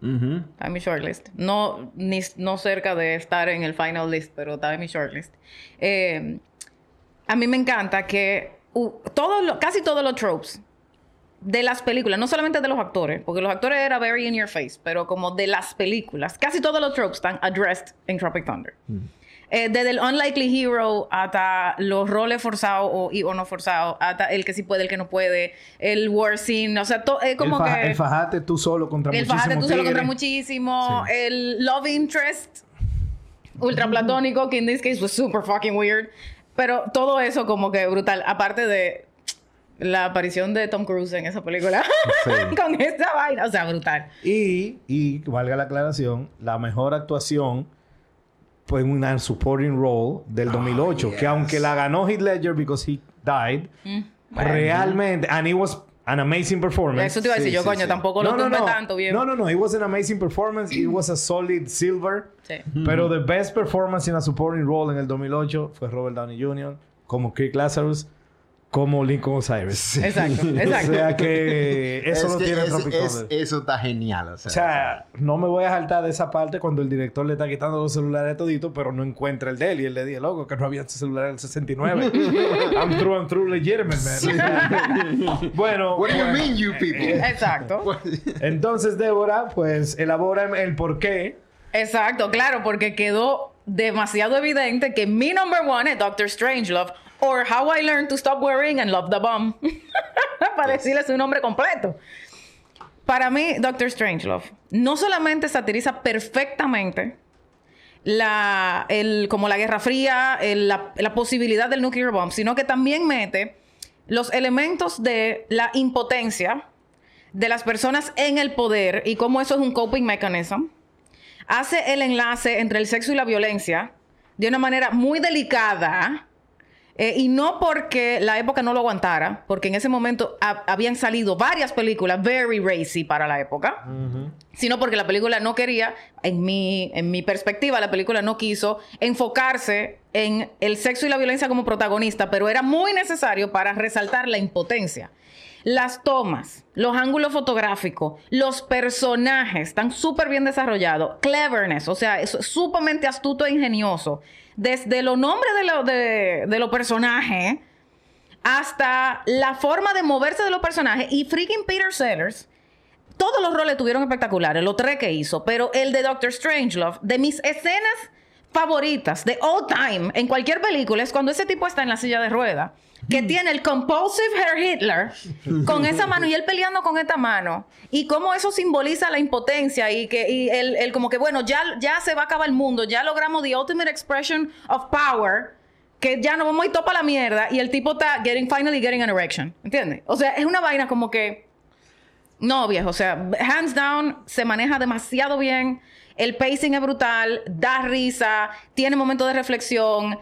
Ujú. Estaba en mi shortlist. No, ni, no cerca de estar en el final list, pero estaba en mi shortlist. Eh, a mí me encanta que uh, lo- casi todos los tropes de las películas, no solamente de los actores, porque los actores era very in your face, pero como de las películas, casi todos los tropes están addressed en Tropic Thunder. Eh, desde el unlikely hero hasta los roles forzados o, y- o no forzados, hasta el que sí puede, el que no puede, el war scene, o sea, to- como el, que... el fajate tú solo contra El muchísimos fajate tú se lo contra muchísimo. El love interest ultra platónico, que in this case was super fucking weird. Pero todo eso como que brutal. Aparte de la aparición de Tom Cruise en esa película. Sí. Con esa vaina. O sea, brutal. Y, y valga la aclaración, la mejor actuación fue en una supporting role del 2008. Que yes. aunque la ganó Heath Ledger because he died, Mm, realmente, and it was an amazing performance. Eso te iba a decir Sí, yo, sí, coño, sí. tampoco lo tumbé tanto bien. No, no, no. It was an amazing performance. It was a solid silver. Sí. Pero the best performance in a supporting role en el 2008 fue Robert Downey Jr. como Kirk Lazarus, como Lincoln Osiris. Exacto, O exacto. sea que eso Es lo que tiene es- Tropic es- Thunder. Eso está genial. O sea, O sea, no me voy a saltar de esa parte cuando el director le está quitando los celulares a todito, pero no encuentra el de él. Y él le dice, loco, que no había celular en el 69. I'm through and through legitimate, man. bueno, What do you mean, you people? Exacto. entonces Débora, pues, elabora el por qué. Exacto, claro, porque quedó demasiado evidente que mi number one es Doctor Strangelove or How I Learned to Stop Worrying and Love the Bomb. Para decirle su nombre completo. Para mí, Doctor Strangelove no solamente satiriza perfectamente la, el, como la Guerra Fría, el- la, la posibilidad del nuclear bomb, sino que también mete los elementos de la impotencia de las personas en el poder y cómo eso es un coping mechanism. Hace el enlace entre el sexo y la violencia de una manera muy delicada. Eh, y no porque la época no lo aguantara, porque en ese momento ha- habían salido varias películas very racy para la época sino porque la película no quería, en mi, en mi perspectiva, la película no quiso enfocarse en el sexo y la violencia como protagonista, pero era muy necesario para resaltar la impotencia. Las tomas, los ángulos fotográficos, los personajes están súper bien desarrollados. Cleverness, o sea, es sumamente astuto e ingenioso. Desde los nombres de, lo- de- de los personajes hasta la forma de moverse de los personajes. Y freaking Peter Sellers, todos los roles tuvieron espectaculares, los tres que hizo, pero el de Doctor Strangelove, de mis escenas favoritas de all time en cualquier película es cuando ese tipo está en la silla de rueda, que tiene el compulsive hair Hitler con esa mano y él peleando con esta mano y cómo eso simboliza la impotencia y que y el, como que bueno, ya, ya se va a acabar el mundo, ya logramos the ultimate expression of power que ya no vamos ir topa la mierda y el tipo está getting finally getting an erection, ¿entiendes? O sea, es una vaina como que No, viejo, o sea, hands down, se maneja demasiado bien. El pacing es brutal, da risa, tiene momentos de reflexión.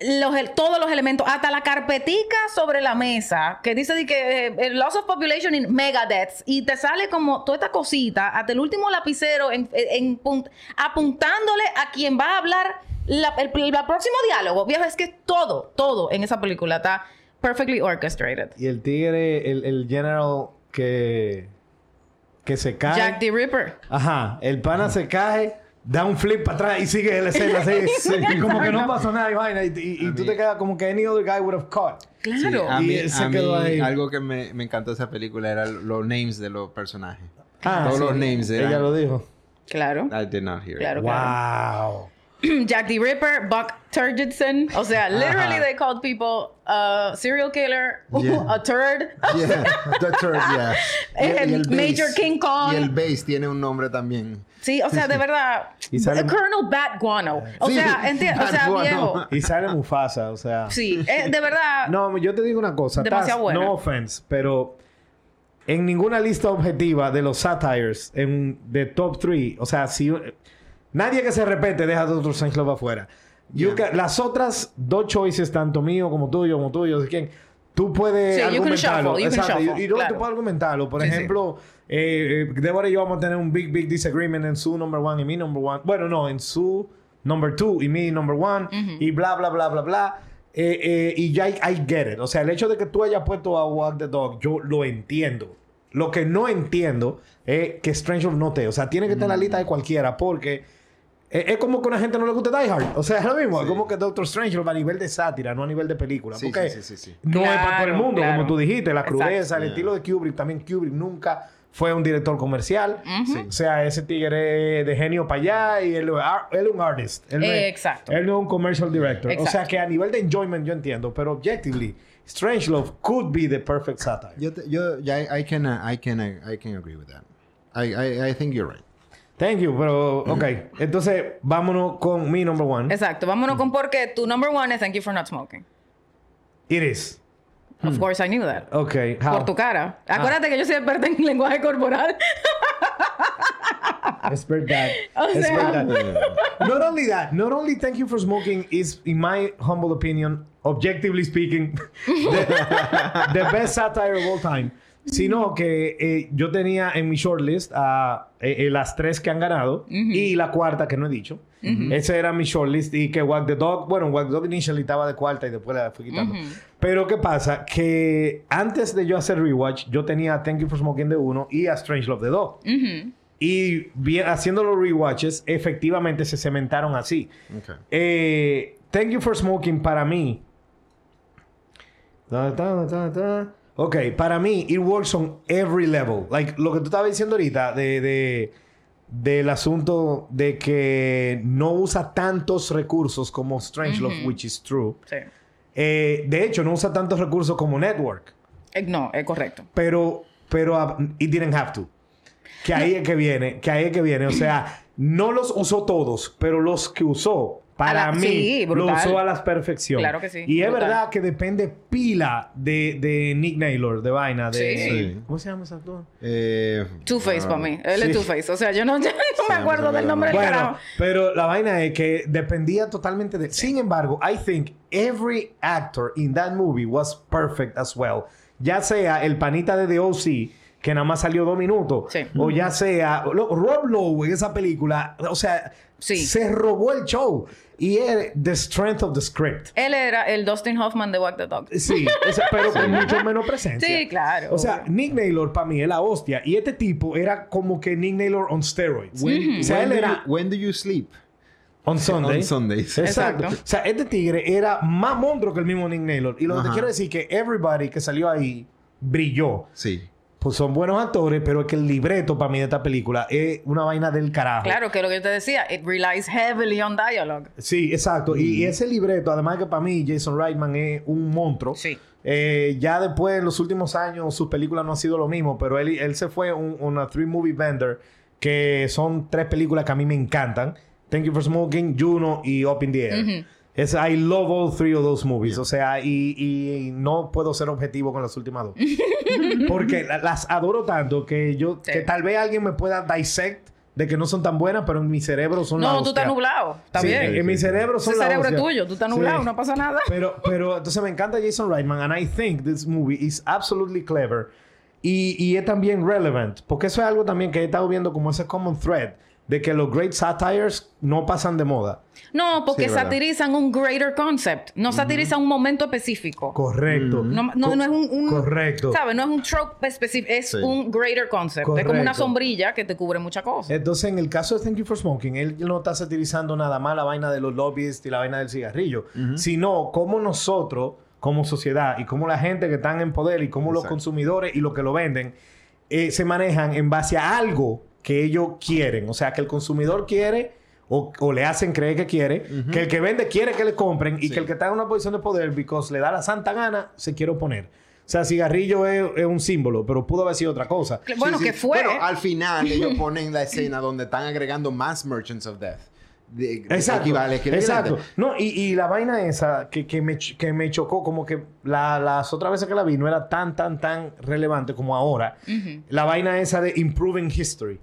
Los, todos los elementos, hasta la carpetica sobre la mesa, que dice de que eh, el loss of population in megadeaths, y te sale como toda esta cosita, hasta el último lapicero en, en punt- apuntándole a quien va a hablar la- el, el próximo diálogo. Viejo, es que todo, todo en esa película está perfectly orchestrated. Y el tigre, el, el general que... Que se cae. Jack the Ripper. Ajá. El pana se cae, da un flip para atrás y sigue la escena así. Y como que no pasó nada y vaina. Y, y- y A tú mí- te quedas como que any other guy would have caught. Claro. a Y mí, él se a quedó mí ahí. algo que me, me encantó de esa película era los names de los personajes. Ah, Todos sí. los names eran... Ella lo dijo. Claro. I did not hear it. Claro. Jack the Ripper, Buck Turgidson. O sea, literally Ajá. they called people a serial killer, Yeah. a turd. Yeah, the third, yeah. Major King Kong. Y el bass tiene un nombre también. Sí, o sea, de verdad. Y sale- Colonel Bat Guano. O Sí, sea, enti- o sea, Guano. viejo. Y sale Mufasa, o sea. Sí, eh, de verdad. No, yo te digo una cosa. Demasiado Taz, buena. No offense, pero en ninguna lista objetiva de los satires en, de top 3, o sea, si nadie que se repete deja a Doctor Strangelove afuera. You Yeah. can- las otras dos choices, tanto mío como tuyo, como tuyo, de quién, tú puedes Sí, you can argumentarlo. shuffle, you can Exacto. Y- shuffle, y, no, claro. tú puedes argumentarlo. Por Sí, sí. ejemplo, eh, eh, Deborah y yo vamos a tener un big, big disagreement en su number one y mi number one. Bueno, no, en su number two y mi number one. Y bla, bla, bla, bla, bla. Eh, eh, y ya I, I get it. O sea, el hecho de que tú hayas puesto a Walk the Dog, yo lo entiendo. Lo que no entiendo es que Stranger no te. O sea, tiene que estar en la Mm. lista de cualquiera porque es, como que a una gente no le gusta Die Hard. O sea, es lo mismo. Es como que Doctor Strange a nivel de sátira, no a nivel de película. Sí, porque sí, sí, sí, sí. no es para todo el Claro, mundo, claro. como tú dijiste. La Exacto. crudeza, el Yeah. estilo de Kubrick. También Kubrick nunca fue un director comercial. Ujú. O sea, ese tigre es de genio para allá y él, él es un artist. Él no es- Exacto. Él no es un commercial director. O sea, Exacto. que a nivel de enjoyment yo entiendo. Pero objectively, Strangelove could be the perfect satire. Yo, te- yo, ya, I, I can, uh, I can, uh, I can agree with that. I, I, I think you're right. Thank you, pero ok. Entonces, vámonos con mi number one. Exacto. Vámonos con por qué tu number one es Thank You for Not Smoking. It is. Of course, I knew that. Ok, how? Por tu cara. Acuérdate que yo soy experta en lenguaje corporal. Es verdad. O sea- verdad. Not only that, not only thank you for smoking is, in my humble opinion, objectively speaking, the, the best satire of all time. Sino que eh, yo tenía en mi shortlist a eh, eh, las tres que han ganado y la cuarta que no he dicho. Ese era mi shortlist y que Walk the Dog, bueno, Walk the Dog initially estaba de cuarta y después la fui quitando. Pero ¿qué pasa? Que antes de yo hacer rewatch, yo tenía a Thank You for Smoking de uno y a Strange Love de dos. Y haciendo los rewatches, efectivamente se cementaron así. Okay. Eh, Thank You for Smoking para mí. Ok, para mí, it works on every level. Like lo que tú estabas diciendo ahorita de, de- del asunto de que no usa tantos recursos como Strangelove, which is true. Sí. Eh, de hecho, no usa tantos recursos como Network. Eh, No, es correcto. Pero, pero uh, it didn't have to. Que ahí es que viene, que ahí es que viene. O sea, no los usó todos, pero los que usó, para la- mí, sí, lo usó a la perfección. Claro que sí, Y es verdad que depende pila de, de Nick Naylor, de vaina, de... Sí. Sí. ¿Cómo se llama ese actor? Eh, Two-Face ah, para mí. Él sí. es Two-Face. O sea, yo no, yo no me acuerdo del nombre del carajo. pero la vaina es que dependía totalmente de... Sin embargo, I think every actor in that movie was perfect as well. Ya sea el panita de The O.C., que nada más salió dos minutos. Sí. O ya sea... lo- Rob Lowe en esa película, o sea, Sí. se robó el show. Y es the strength of the script. Él era el Dustin Hoffman de Walk the Dog. Sí, pero con mucho menos presencia. Sí, claro, O sea, obvio. Nick Naylor para mí es la hostia. Y este tipo era como que Nick Naylor on steroids. When, O sea, when él do era... you, when do you sleep? On Sunday. On Sundays. Exacto. Exacto. O sea, este tigre era más monstruo que el mismo Nick Naylor. Y lo que te quiero decir que everybody que salió ahí brilló. Sí. Pues son buenos actores, pero es que el libreto para mí de esta película es una vaina del carajo. Claro, que lo que yo te decía, it relies heavily on dialogue. Sí, exacto. Y, y ese libreto, además que para mí Jason Reitman es un monstruo. Sí. Eh, ya después, en los últimos años, sus películas no han sido lo mismo, pero él, él se fue un, una three movie vendor que son tres películas que a mí me encantan. Thank You for Smoking, Juno y Up in the Air. Es, I love all three of those movies. O sea, y, y no puedo ser objetivo con las últimas dos. Porque la- las adoro tanto que yo... Sí. Que tal vez alguien me pueda dissect de que no son tan buenas, pero en mi cerebro son la No, tú estás nublado. Está Sí, bien. En mi cerebro son Ese la cerebro es tuyo. Tú estás Sí. nublado. No pasa nada. Pero, pero entonces me encanta Jason Reitman and I think this movie is absolutely clever y, y es también relevant porque eso es algo también que he estado viendo como ese common thread de que los great satires no pasan de moda. No, porque Sí, satirizan un greater concept. No satirizan un momento específico. Correcto. No, no, Co- no es un, un- Correcto. ¿Sabes? No es un trope específico. Es Sí. un greater concept. Es como una sombrilla que te cubre muchas cosas. Entonces, en el caso de Thank You for Smoking, él no está satirizando nada más la vaina de los lobbyists y la vaina del cigarrillo, sino cómo nosotros, como sociedad, y cómo la gente que están en poder, y cómo los Exacto. consumidores y los que lo venden, eh, se manejan en base a algo que ellos quieren. O sea, que el consumidor quiere o, o le hacen creer que quiere, que el que vende quiere que le compren y Sí. que el que está en una posición de poder, because le da la santa gana, se quiere oponer. O sea, cigarrillo es, es un símbolo, pero pudo haber sido otra cosa. Bueno, Sí, sí. que fue. Bueno, al final ellos ponen la escena donde están agregando más Merchants of Death. De- de- Exacto. equivale- equivalente. exacto. No, y, y la vaina esa que, que, me, que me chocó, como que la- las otras veces que la vi no era tan, tan, tan relevante como ahora. La vaina esa de improving history.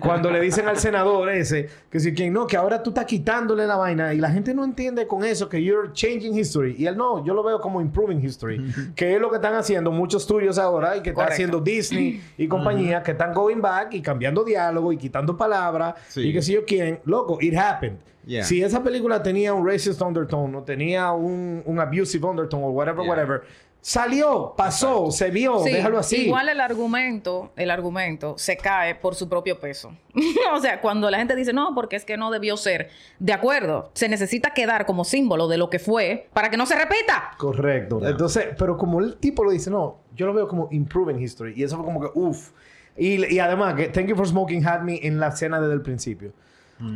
Cuando le dicen al senador ese que si quien no, que ahora tú estás quitándole la vaina y la gente no entiende con eso que you're changing history. Y él no, yo lo veo como improving history, que es lo que están haciendo muchos estudios ahora y que está Correcto. haciendo Disney y compañía que están going back y cambiando diálogo y quitando palabras Sí. y que si yo quién, loco, it happened. Yeah. Si esa película tenía un racist undertone o tenía un, un abusive undertone o whatever, Yeah. whatever, salió, pasó, se vio, Sí, déjalo así. Igual el argumento, el argumento se cae por su propio peso. o sea, cuando la gente dice, no, porque es que no debió ser. De acuerdo, se necesita quedar como símbolo de lo que fue para que no se repita. Correcto. Entonces, pero como el tipo lo dice, no, yo lo veo como improving history. Y eso fue como que, uff. Y, y además, que Thank You for Smoking had me en la escena desde el principio.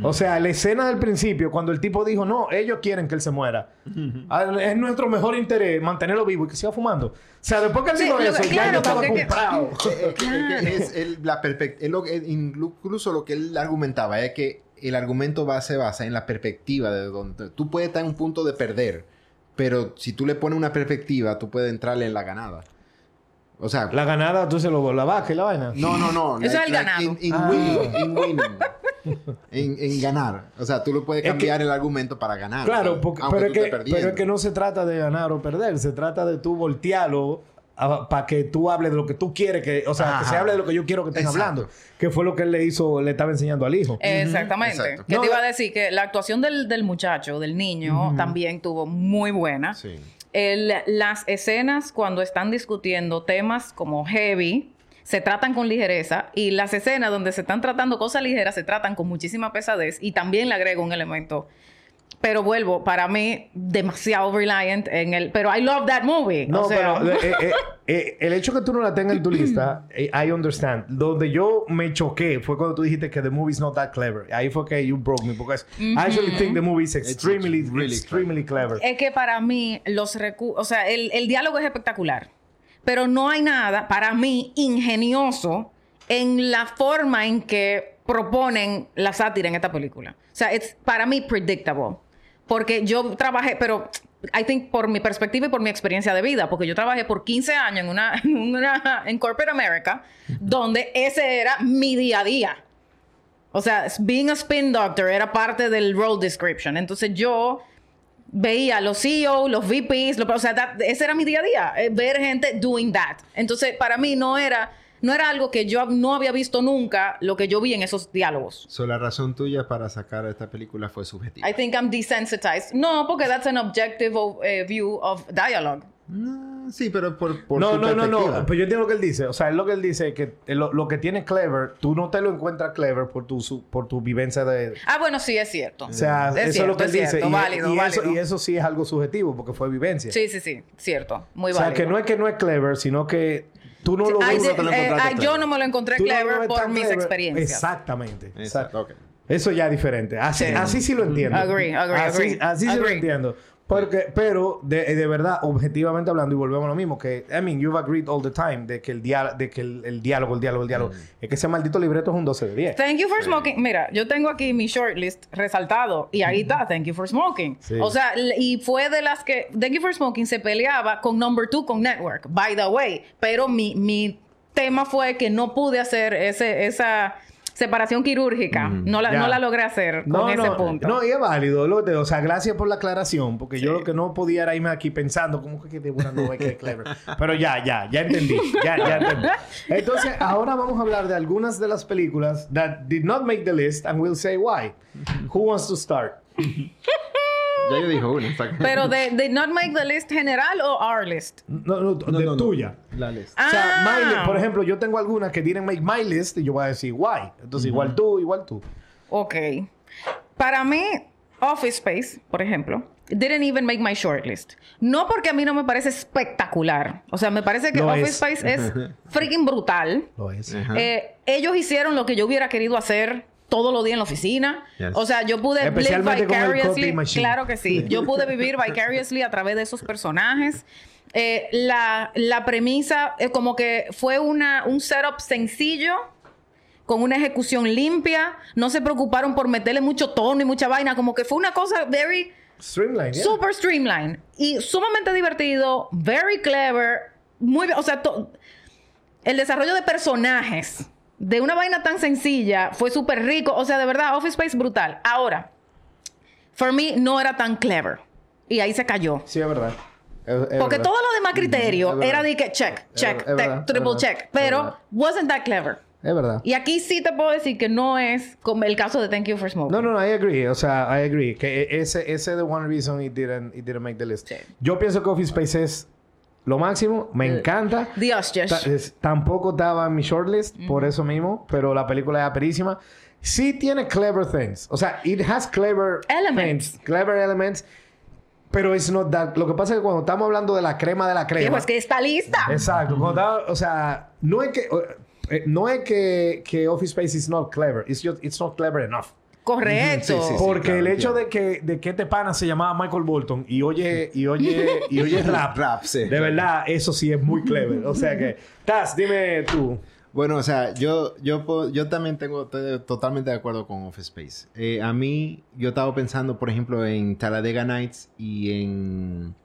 O sea, la escena del principio, cuando el tipo dijo, no, ellos quieren que él se muera. Ah, Es nuestro mejor interés mantenerlo vivo y que siga fumando. O sea, después que él Sí, dijo lo- eso, ya yo estaba que- comprado. Eh, que es el- la es lo incluso lo que él argumentaba es que el argumento va, se basa en la perspectiva de donde tú puedes estar en un punto de perder, pero si tú le pones una perspectiva, tú puedes entrarle en la ganada. O sea, La ganada, tú se lo la vaca y la vaina. no, no, no. Eso es el ganado. In, in Ah. winning, in winning. En, en ganar. O sea, tú lo puedes Es cambiar el argumento para ganar. Claro, porque- pero, es que, estés perdiendo. pero es que no se trata de ganar o perder, se trata de tú voltearlo para que tú hables de lo que tú quieres que, o sea, que se hable de lo que yo quiero que estén Exacto. hablando, que fue lo que él le hizo, le estaba enseñando al hijo. Exactamente. Que No, te iba a la- decir que la actuación del, del muchacho, del niño, también tuvo muy buena. Sí. El- las escenas cuando están discutiendo temas como heavy se tratan con ligereza y las escenas donde se están tratando cosas ligeras se tratan con muchísima pesadez y también le agrego un elemento. Pero vuelvo, para mí, demasiado reliant en el... Pero I love that movie. No, o sea, pero eh, eh, eh, el hecho que tú no la tengas en tu lista, eh, I understand. Donde yo me choqué fue cuando tú dijiste que the movie's not that clever. Ahí fue que you broke me, porque I actually think the movie is extremely, It's really extremely clever. Es que para mí los recursos, o sea, el, el diálogo es espectacular, pero no hay nada para mí ingenioso en la forma en que proponen la sátira en esta película. O sea, es para mí predictable, porque yo trabajé, pero I think por mi perspectiva y por mi experiencia de vida, porque yo trabajé por 15 años en una, en una en corporate America, donde ese era mi día a día. O sea, being a spin doctor era parte del role description. Entonces yo veía los CEO, los VPs, lo- o sea, that- ese era mi día a día, eh, ver gente doing that. Entonces, para mí no era, no era algo que yo no había visto nunca, lo que yo vi en esos diálogos. So, la razón tuya para sacar esta película fue subjetiva. I think I'm desensitized. No, porque that's an objective of, eh, view of dialogue. No, sí, pero por, por no, su no, no, no. Pero yo entiendo lo que él dice. O sea, es lo que él dice que lo, lo que tiene clever, tú no te lo encuentras clever por tu, su- por tu vivencia de. Ah, bueno, sí, es cierto. O sea, Es eso es lo que él cierto, dice. cierto. y, Válido, y Eso, válido. y eso sí es algo subjetivo porque fue vivencia. Sí, sí, sí, cierto. Muy o sea, válido. que no es que no es clever, sino que tú no lo ves. de- no te lo eh, encontraste yo no me lo encontré tú no lo clever por mis clever. experiencias. Exactamente. Exacto. Eso ya es diferente. Así, Sí. así sí lo entiendo. Agree, agree, así, agree. Así sí lo entiendo. Porque, pero, de, de verdad, objetivamente hablando, y volvemos a lo mismo, que, I mean, you've agreed all the time de que el, dia- de que el, el diálogo, el diálogo, el diálogo, es que ese maldito libreto es un 12 de 10. Thank you for smoking. Mira, yo tengo aquí mi shortlist resaltado y ahí está, thank you for smoking. Sí. O sea, y fue de las que thank you for smoking se peleaba con number two con network, by the way. Pero mi, mi tema fue que no pude hacer ese, esa separación quirúrgica. No, la, no la logré hacer con No, ese no, punto. no, y es válido. lo o sea, gracias por la aclaración, porque yo lo que no podía era irme aquí pensando, ¿cómo que de buena no que es clever? Pero ya, ya, ya entendí. Ya, ya entendí. Entonces, ahora vamos a hablar de algunas de las películas that did not make the list and we'll say why. Who wants to start? Ya yo dijo uno. está- Pero de, de not make the list general o our list. No, no, de no, no. tuya. La lista. O sea, Ah. my li- por ejemplo, yo tengo algunas que didn't make my list y yo voy a decir why. Entonces, igual tú, igual tú. Ok. Para mí, Office Space, por ejemplo, didn't even make my shortlist. No porque a mí no me parece espectacular. O sea, me parece que Lo Office es. Space es freaking brutal. Lo es. Eh, ellos hicieron lo que yo hubiera querido hacer todos los días en la oficina. Yes. O sea, yo pude el vicariously. Claro que sí. Yo pude vivir vicariously a través de esos personajes. Eh, la, la premisa es como que fue una, un setup sencillo con una ejecución limpia. No se preocuparon por meterle mucho tono y mucha vaina. Como que fue una cosa very Streamline, yeah. super streamline y sumamente divertido, very clever, muy bien, o sea, el desarrollo de personajes de una vaina tan sencilla fue súper rico, o sea, de verdad, Office Space brutal. Ahora, for me no era tan clever y ahí se cayó. Sí, es verdad. Es- es Porque verdad. todo lo demás criterio era de que check, check, verdad, triple check, pero wasn't that clever. Es verdad. Y aquí sí te puedo decir que no es como el caso de Thank You for Smoking. No, no, no, I agree. O sea, I agree. Que e- ese, ese es the one reason it didn't, it didn't make the list. Sí. Yo pienso que Office Space es lo máximo. Me encanta. The Ostrich. Ta- es- tampoco estaba en mi shortlist por eso mismo, pero la película es aperísima. Sí tiene clever things. O sea, it has clever Elements. things, clever elements, pero it's not that. Lo que pasa es que cuando estamos hablando de la crema de la crema. Es que está lista. Exacto. Cuando o sea, no es que eh, no es que, que Office Space is not clever. It's just it's not clever enough. Correcto. Sí, sí, sí. Porque el hecho claro. de que, de que este pana se llamaba Michael Bolton y oye, y oye, y oye rap. Rap, sí. De verdad, eso sí es muy clever. O sea que, Taz, dime tú. Bueno, o sea, yo, yo, yo también tengo estoy totalmente de acuerdo con Office Space. Eh, a mí, yo estaba pensando, por ejemplo, en Talladega Nights y en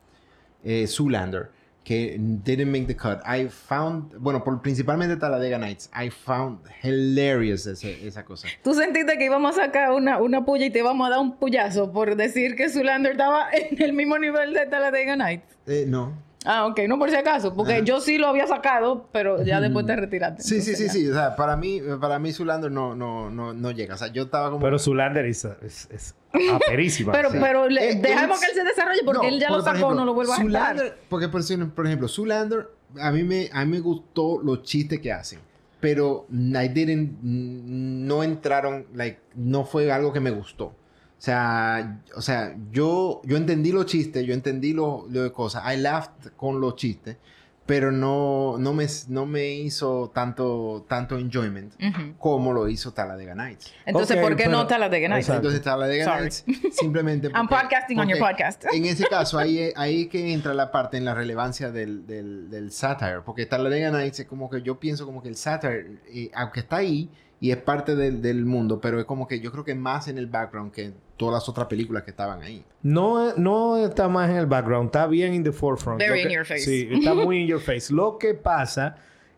eh, Zoolander, que didn't make the cut. I found, bueno, por, principalmente Talladega Nights, I found hilarious ese- esa cosa. Tú sentiste que íbamos a sacar una, una puya y te íbamos a dar un puyazo por decir que Zulander estaba en el mismo nivel de Talladega Nights. Eh, no. Ah, ok, no por si acaso, porque yo sí lo había sacado, pero ya después te retiraste. Sí, sí, sí, entonces sí. O sea, para mí, para mí Zoolander no, no, no, no llega. O sea, yo estaba como... Pero Zulander es, es, es aperísima. Pero, Sí. pero le- Eh, dejemos él- que él se desarrolle porque No, él ya lo por sacó, ejemplo, no lo vuelvo a Zoolander-. Porque, por, ejemplo, por ejemplo, Zoolander, a mí, me, a mí me gustó los chistes que hacen. Pero I didn't, no entraron, like, no fue algo que me gustó. O sea, o sea, yo, yo entendí los chistes, yo entendí lo, lo de cosas. I laughed con los chistes, pero no, no, me, no me hizo tanto, tanto enjoyment Ujú. como lo hizo Talladega Nights. Entonces, Ok, ¿por qué pero- no Talladega Nights? Exacto. Entonces Talladega Sorry. Nights simplemente... I'm podcasting on your porque podcast. En ese caso, ahí, ahí que entra la parte en la relevancia del, del, del satire. Porque Talladega Nights es como que yo pienso como que el satire, eh, aunque está ahí y es parte del, del mundo, pero es como que yo creo que más en el background que todas las otras películas que estaban ahí. No, no está más en el background, está bien in the forefront. Very in que- your face. Sí, está muy in your face. Lo que pasa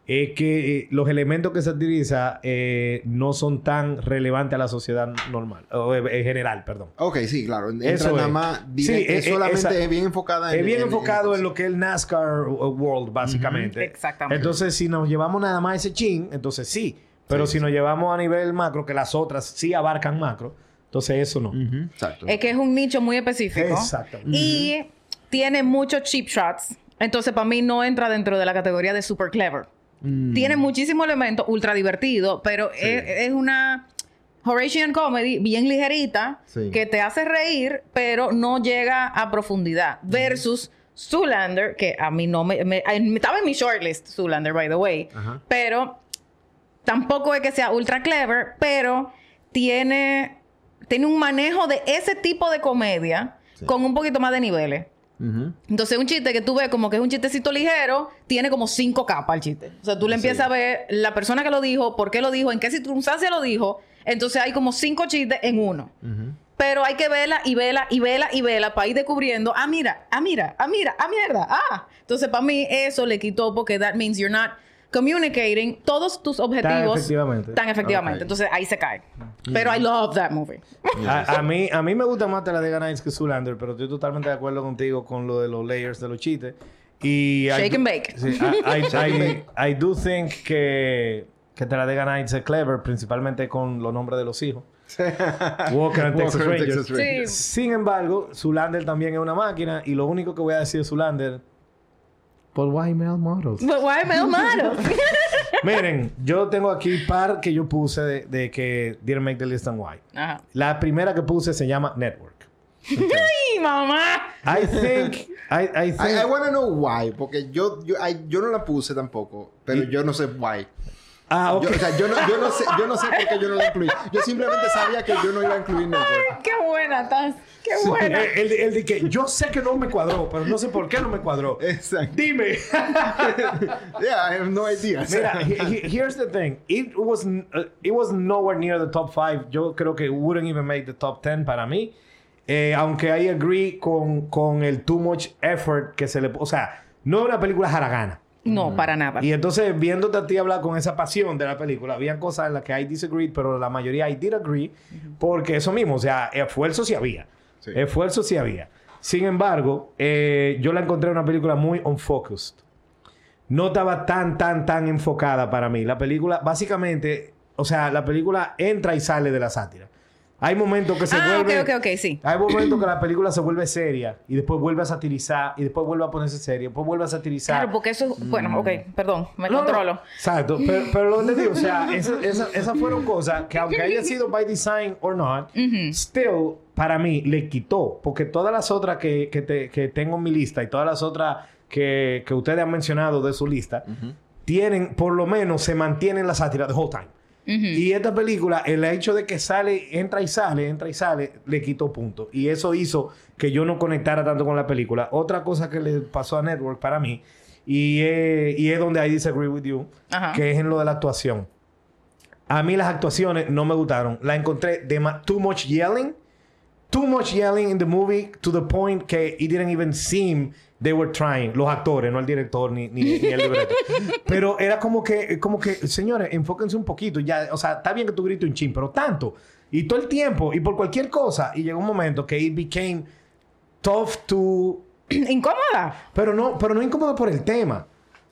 es que eh, los elementos que se utiliza eh, no son tan relevantes a la sociedad normal, o eh, en general, perdón. Ok, sí, claro. Entra Eso nada es. más... Sí, directo, eh, es solamente esa- es bien enfocada en... Es bien en- enfocado en, lo que es el NASCAR World, básicamente. Exactamente. Entonces, si nos llevamos nada más ese chin, entonces sí. Pero si nos llevamos a nivel macro, que las otras sí abarcan macro, entonces eso no. Exacto. Es que es un nicho muy específico. Exactamente. Y tiene muchos cheap shots. Entonces, para mí no entra dentro de la categoría de super clever. Mm. Tiene muchísimos elementos, ultra divertido, pero es, es una Horatian comedy bien ligerita Sí. que te hace reír, pero no llega a profundidad. Versus Zoolander, que a mí no me, me- Estaba en mi shortlist, Zoolander, by the way. Ajá. Pero tampoco es que sea ultra clever, pero tiene, tiene un manejo de ese tipo de comedia con un poquito más de niveles. Entonces, un chiste que tú ves como que es un chistecito ligero, tiene como cinco capas el chiste. O sea, tú le empiezas a ver la persona que lo dijo, por qué lo dijo, en qué circunstancia lo dijo. Entonces, hay como cinco chistes en uno. Pero hay que verla y verla y verla y verla para ir descubriendo, ah, mira, ah, mira, ah, mira, ah, mierda, ah. Entonces, para mí, eso le quitó porque that means you're not communicating todos tus objetivos efectivamente. tan efectivamente. Entonces, ahí se cae. Pero I love that movie. A, a mí, a mí me gusta más Talladega Nights que Zoolander, pero estoy totalmente de acuerdo contigo con lo de los layers de los chistes. Y I Shake do- and bake. Sí, I, I, I- I do think que, que Talladega Nights es clever, principalmente con los nombres de los hijos. Walker and Texas Walker and Rangers. Texas Rangers. Sí. Sin embargo, Zoolander también es una máquina y lo único que voy a decir de Zoolander... Por why male models. But why male models? Miren, yo tengo aquí par que yo puse de, de que didn't make the list and why. Ajá. La primera que puse se llama Network. ¡Ay, mamá! I think... I, I think... I, I wanna know why, porque yo, yo, I- yo no la puse tampoco, pero yo no sé why. Ah, ok. Yo, o sea, yo no, yo, no sé, yo no sé por qué yo no la incluí. Yo simplemente sabía que yo no iba a incluir Network. ¡Qué buena, Taz! ¡Qué buena! El, el, el de que yo sé que no me cuadró, pero no sé por qué no me cuadró. Exacto. Dime. Yeah, I have no idea. Mira, he- he- here's the thing. It was uh, it was nowhere near the top five. Yo creo que wouldn't even make the top ten para mí. Eh, aunque I agree con, con el too much effort que se le... O sea, no es una película jaragana. No, para nada. Y entonces, viéndote a ti hablar con esa pasión de la película, había cosas en las que I disagreed, pero la mayoría I did agree, porque eso mismo, o sea, esfuerzo sí había. Sí. Esfuerzo sí había. Sin embargo, eh, yo la encontré una película muy unfocused. No estaba tan, tan, tan enfocada para mí. La película, básicamente, o sea, la película entra y sale de la sátira. Hay momentos que se ah, vuelve... ok, ok, ok, sí. Hay momentos que la película se vuelve seria y después vuelve a satirizar y después vuelve a ponerse seria, después vuelve a satirizar. Claro, porque eso es... Bueno, ok, perdón, me No, no. controlo. Exacto. Pero, pero lo que te digo, o sea, esa- esa- esas fueron cosas que aunque haya sido by design or not, still, para mí, le quitó. Porque todas las otras que, que, te- que tengo en mi lista y todas las otras que, que ustedes han mencionado de su lista, tienen, por lo menos, se mantienen la sátira the whole time. Y esta película, el hecho de que sale, entra y sale, entra y sale, le quitó punto. Y eso hizo que yo no conectara tanto con la película. Otra cosa que le pasó a Network para mí, y, es- y es donde I disagree with you, Ajá. que es en lo de la actuación. A mí las actuaciones no me gustaron. La encontré dema- too much yelling. Too much yelling in the movie to the point que it didn't even seem they were trying. Los actores, no el director ni, ni, ni el libreto. pero era como que, como que, señores, enfóquense un poquito. Ya, o sea, está bien que tú grites un chin, pero tanto. Y todo el tiempo, y por cualquier cosa. Y llegó un momento que it became tough to... ¿Incómoda? Pero no, pero no incómodo por el tema.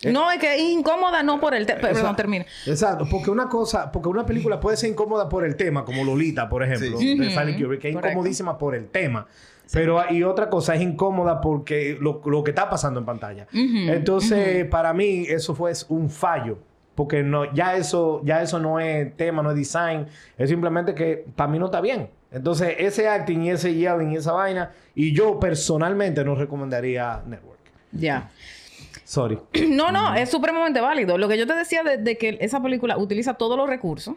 No, es que es incómoda no por el... Te... Perdón, termina. Exacto, porque una cosa, porque una película puede ser incómoda por el tema, como Lolita, por ejemplo, Sí. de que es incomodísima por el tema. Pero y otra cosa es incómoda porque lo, lo que está pasando en pantalla. Entonces, para mí eso fue un fallo, porque no ya eso ya eso no es tema, no es design, es simplemente que para mí no está bien. Entonces, ese acting y ese yelling y esa vaina y yo personalmente no recomendaría Network. Ya. Sorry. No, no, es supremamente válido. Lo que yo te decía de, de que esa película utiliza todos los recursos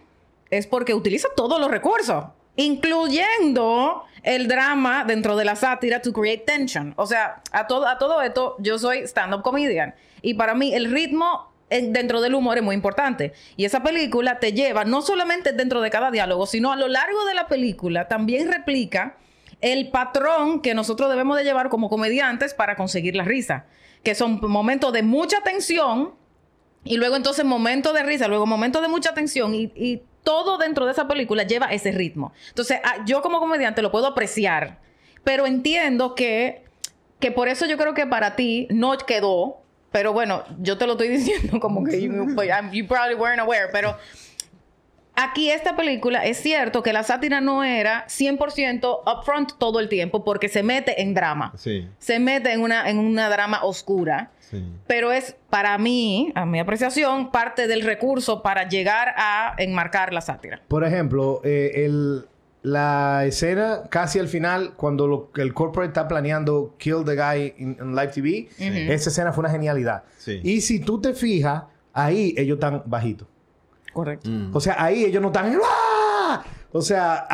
es porque utiliza todos los recursos, incluyendo el drama dentro de la sátira to create tension. O sea, a todo, a todo esto, yo soy stand-up comedian y para mí el ritmo en- dentro del humor es muy importante. Y esa película te lleva, no solamente dentro de cada diálogo, sino a lo largo de la película, también replica el patrón que nosotros debemos de llevar como comediantes para conseguir la risa, que son momentos de mucha tensión y luego entonces momentos de risa, luego momentos de mucha tensión y todo dentro de esa película lleva ese ritmo. Entonces, ah, yo como comediante lo puedo apreciar, pero entiendo que, que por eso yo creo que para ti no quedó, pero bueno, yo te lo estoy diciendo como que you, you probably weren't aware, pero Aquí esta película es cierto que la sátira no era 100% upfront todo el tiempo porque se mete en drama. Sí, Se mete en una, en una drama oscura. sí. Pero es para mí, a mi apreciación, parte del recurso para llegar a enmarcar la sátira. Por ejemplo, eh, el, la escena casi al final, cuando lo- el corporate está planeando Kill the Guy in, in Live TV, esa escena fue una genialidad. Sí. Y si tú te fijas, ahí ellos están bajitos. Correcto. O sea, ahí ellos no están... ¡Ah! O sea,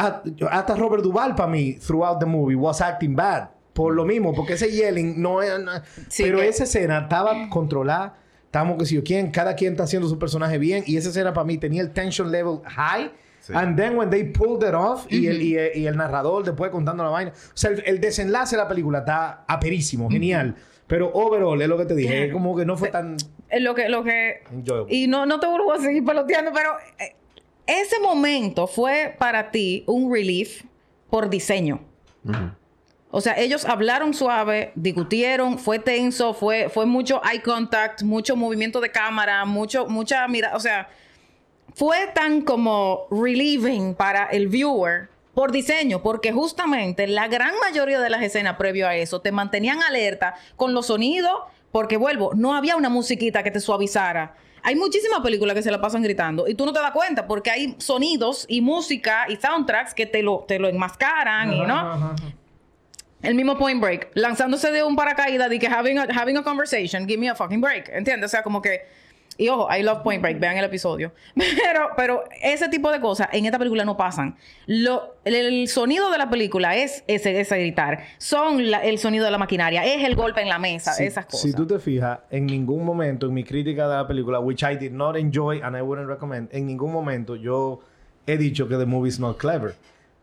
hasta Robert Duvall para mí, throughout the movie, was acting bad. por lo mismo, porque ese yelling no es... no- Sí, pero que- esa escena estaba controlada, estábamos que si yo quién, cada quien está haciendo su personaje bien, y esa escena para mí tenía el tension level high. Sí. And then when they pulled it off, y, el, y, el, y el narrador después contando la vaina. O sea, el, el desenlace de la película está aperísimo, genial. Pero overall, es lo que te dije, es como que no fue tan Lo que, lo que... enjoyable. Y no, no te vuelvo a seguir peloteando, pero eh, ese momento fue para ti un relief por diseño. O sea, ellos hablaron suave, discutieron, fue tenso, fue, fue mucho eye contact, mucho movimiento de cámara, mucho, mucha mira, o sea, fue tan como relieving para el viewer por diseño, porque justamente la gran mayoría de las escenas previo a eso te mantenían alerta con los sonidos, porque vuelvo, no había una musiquita que te suavizara. Hay muchísimas películas que se la pasan gritando y tú no te das cuenta porque hay sonidos y música y soundtracks que te lo, te lo enmascaran y no. Ajá, ajá, ajá. El mismo Point Break, lanzándose de un paracaídas de que having a, having a conversation, give me a fucking break, ¿entiendes? O sea, como que y ojo, I love Point Break, vean el episodio. Pero pero ese tipo de cosas en esta película no pasan. Lo, el, el sonido de la película es ese, ese gritar, son la- el sonido de la maquinaria, es el golpe en la mesa, Si- esas cosas. Si tú te fijas, en ningún momento en mi crítica de la película, which I did not enjoy and I wouldn't recommend, en ningún momento yo he dicho que the movie is not clever.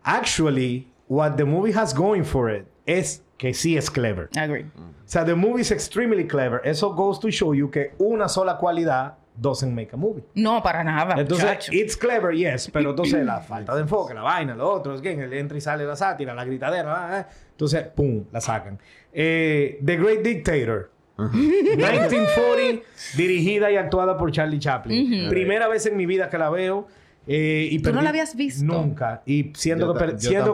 Actually, what the movie has going for it es que sí es clever. Agree. O sea, the movie is extremely clever. Eso goes to show you que una sola cualidad doesn't make a movie. No, para nada. Entonces, muchacho. it's clever, yes, pero entonces la falta de enfoque, la vaina, lo otro, es que entra y sale la sátira, la gritadera, ah, ah. entonces, pum, la sacan. Eh, The Great Dictator. 1940, dirigida y actuada por Charlie Chaplin. Primera vez en mi vida que la veo. Eh, y ¿Tú no perdí- la habías visto? Nunca. Y siento, que, perdí, siento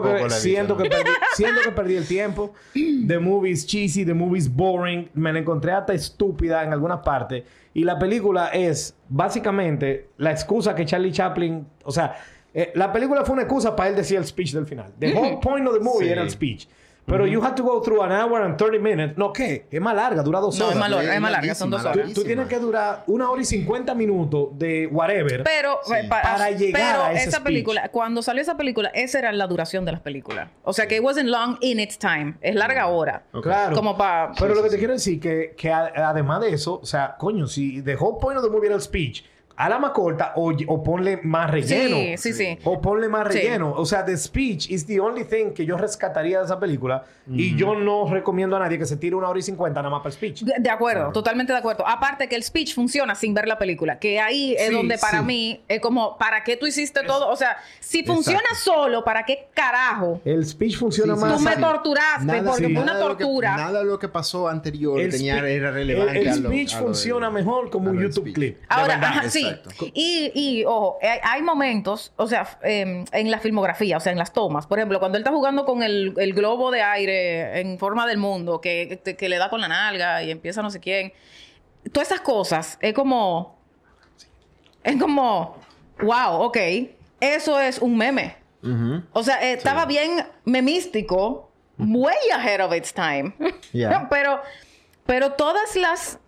que perdí el tiempo. The movie is cheesy, the movie is boring. Me la encontré hasta estúpida en algunas partes. Y la película es básicamente la excusa que Charlie Chaplin. O sea, eh, la película fue una excusa para él decir el speech del final. The whole point of the movie Sí. era el speech. Pero you had to go through an hour and 30 minutes. No, ¿qué? Es más larga, dura dos No, horas. es más larga, es es más larga, son dos horas. Tú, tú tienes que durar una hora y 50 minutos de whatever. Pero, eh, pa- Para llegar pero a ese esa speech. película, cuando salió esa película, esa era la duración de las películas. O sea que it wasn't long in its time. Es larga hora. Ok. Claro. Como para. Pero lo que te quiero decir que, que a- además de eso, o sea, coño, si the whole point of the movie era el speech, a la más corta o, o ponle más relleno. Sí, sí, sí. O ponle más Sí. relleno. O sea, the speech is the only thing que yo rescataría de esa película. Y yo no recomiendo a nadie que se tire una hora y cincuenta nada más para el speech. De de acuerdo, totalmente de acuerdo. Aparte que el speech funciona sin ver la película, que ahí es Sí, donde para sí. mí es como, ¿para qué tú hiciste todo? O sea, si funciona solo, ¿para qué carajo? El speech funciona Sí, sí, más. Tú me sí. torturaste Nada- porque sí. fue una de lo que- tortura. nada de lo que pasó anterior El tenía, era relevante. El, el a lo- speech a lo funciona del- mejor como un YouTube speech. clip. de Ahora, verdad. ajá, sí. Exacto. Y, y, ojo, hay, hay momentos, o sea, em, en la filmografía, o sea, en las tomas. Por ejemplo, cuando él está jugando con el, el globo de aire en forma del mundo, que, que, que le da con la nalga y empieza no sé quién. Todas esas cosas, es como... Es como... Wow, ok. Eso es un meme. O sea, eh, estaba bien memístico, way ahead of its time. Yeah. pero, pero todas las,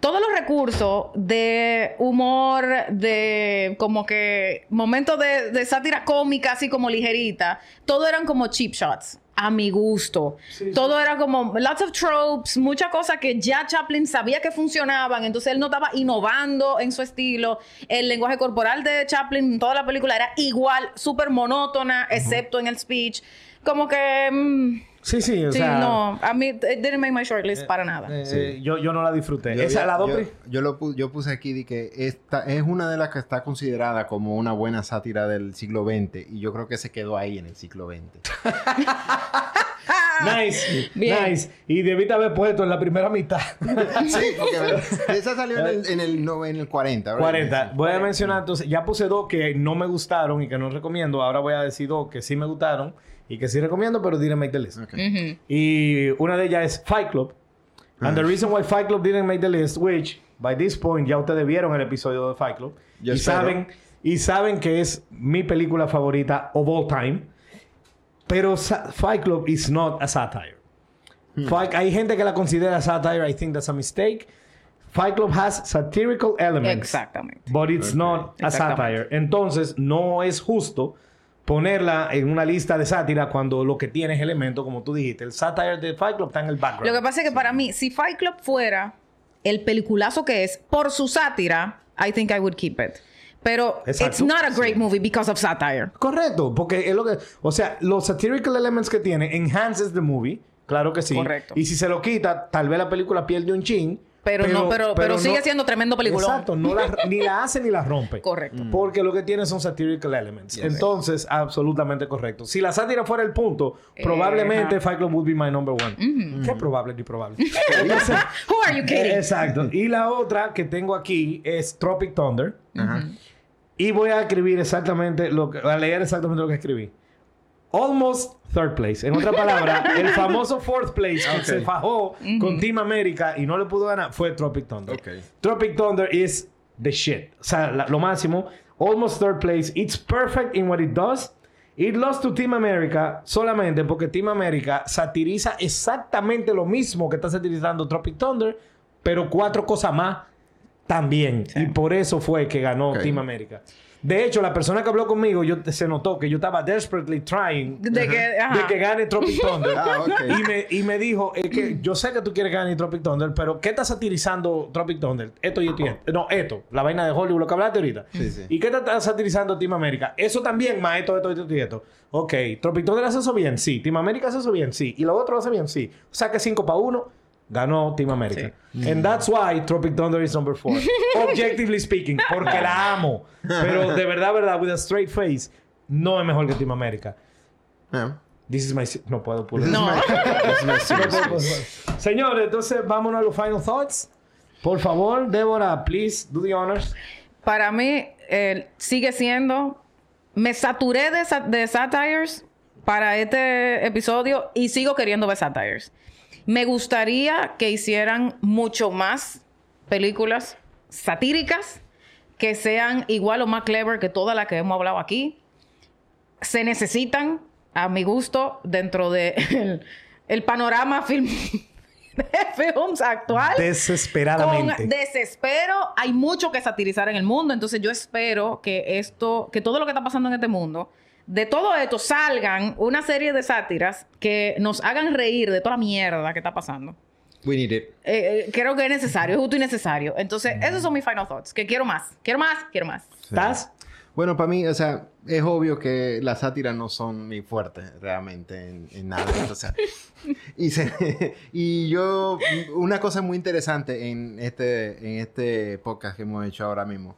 todos los recursos de humor, de como que momentos de, de sátira cómica, así como ligerita, todo eran como cheap shots. A mi gusto. todo era como lots of tropes, muchas cosas que ya Chaplin sabía que funcionaban, entonces él no estaba innovando en su estilo. El lenguaje corporal de Chaplin en toda la película era igual, súper monótona, excepto en el speech. Como que. mm, Sí, sí, o sí, sea. no. A mí, it didn't make my shortlist para nada. eh, Sí. yo, yo no la disfruté. Yo, Esa yo- la dos yo, lo pu- yo puse aquí de que esta es una de las que está considerada como una buena sátira del siglo XX y yo creo que se quedó ahí en el siglo XX. Nice, Bien. nice. Y debiste haber puesto en la primera mitad. sí, porque ¿verdad? esa salió en el, en el, no- en el 40, ¿verdad? 40. Voy a mencionar entonces, ya puse dos que no me gustaron y que no recomiendo. Ahora voy a decir dos que sí me gustaron y que sí recomiendo, pero didn't make the list. Ok. Ujú. Y una de ellas es Fight Club. And the reason why Fight Club didn't make the list, which by this point ya ustedes vieron el episodio de Fight Club Yo y espero. saben y saben que es mi película favorita of all time. Pero sa- Fight Club is not a satire. Fight- hay gente que la considera satire. I think that's a mistake. Fight Club has satirical elements. Exactamente. But it's Ok. not a satire. Entonces, no es justo ponerla en una lista de sátira cuando lo que tiene es elemento, como tú dijiste. El satire de Fight Club está en el background. Lo que pasa es que para mí, si Fight Club fuera el peliculazo que es por su sátira, I think I would keep it. Pero Exacto. it's not a great movie because of satire. Correcto, porque es lo que... O sea, los satirical elements que tiene enhances the movie. Claro que sí. Correcto. Y si se lo quita, tal vez la película pierde un chin. Pero no- pero- pero sigue no- siendo tremendo peliculón. Exacto. No la- ni la hace ni la rompe. Correcto. Porque lo que tiene son satirical elements. Entonces, absolutamente correcto. Si la sátira fuera el punto, Eh, probablemente. Fight Club would be my number one. Qué probable ni probable. Who are you kidding? Exacto. Y la otra que tengo aquí es Tropic Thunder. Ajá. Y voy a escribir exactamente lo que, a leer exactamente lo que escribí. Almost third place. En otra palabra, el famoso fourth place que se fajó con Team América y no le pudo ganar fue Tropic Thunder. Ok. Tropic Thunder is the shit. O sea, la- lo máximo. Almost third place. It's perfect in what it does. It lost to Team America solamente porque Team America satiriza exactamente lo mismo que está satirizando Tropic Thunder, pero cuatro cosas más también. Y por eso fue que ganó. Team America. De hecho, la persona que habló conmigo, yo, se notó que yo estaba desperately trying De que, ajá. de que gane Tropic Thunder. Ah, ok. y, me, y me dijo, es que yo sé que tú quieres ganar Tropic Thunder, pero ¿qué está satirizando Tropic Thunder? Esto y esto y esto. No, esto. La vaina de Hollywood, lo que hablaste ahorita. Sí, sí. ¿Y qué te está satirizando Team América? Eso también, más esto, esto, esto y esto. Ok. ¿Tropic Thunder hace eso bien? Sí. ¿Team América hace eso bien? Sí. ¿Y lo otro hace bien? Sí. O sea que 5 para 1 ganó Team América. And that's why Tropic Thunder is number 4. Objectively speaking. Porque la amo. Pero de verdad, verdad, with a straight face, no es mejor que Team América. Ah. This is my... No puedo pulir. No. Señores, entonces vámonos a los final thoughts. Por favor, Débora, please do the honors. Para mí, eh, sigue siendo. Me saturé de, sa- de satires para este episodio y sigo queriendo ver satires. Me gustaría que hicieran mucho más películas satíricas que sean igual o más clever que todas las que hemos hablado aquí. Se necesitan, a mi gusto, dentro del de el panorama film, de films actual. Desesperadamente. Con desespero, hay mucho que satirizar en el mundo, entonces yo espero que esto, que todo lo que está pasando en este mundo, de todo esto salgan una serie de sátiras que nos hagan reír de toda la mierda que está pasando. We need it. Eh, eh, creo que es necesario, es justo y necesario. Entonces, esos son mis final thoughts, que quiero más, quiero más, quiero más. ¿Estás? Bueno, para mí, o sea, es obvio que las sátiras no son mi fuerte realmente en, en nada. O sea, y, se- y yo, una cosa muy interesante en este, en este podcast que hemos hecho ahora mismo,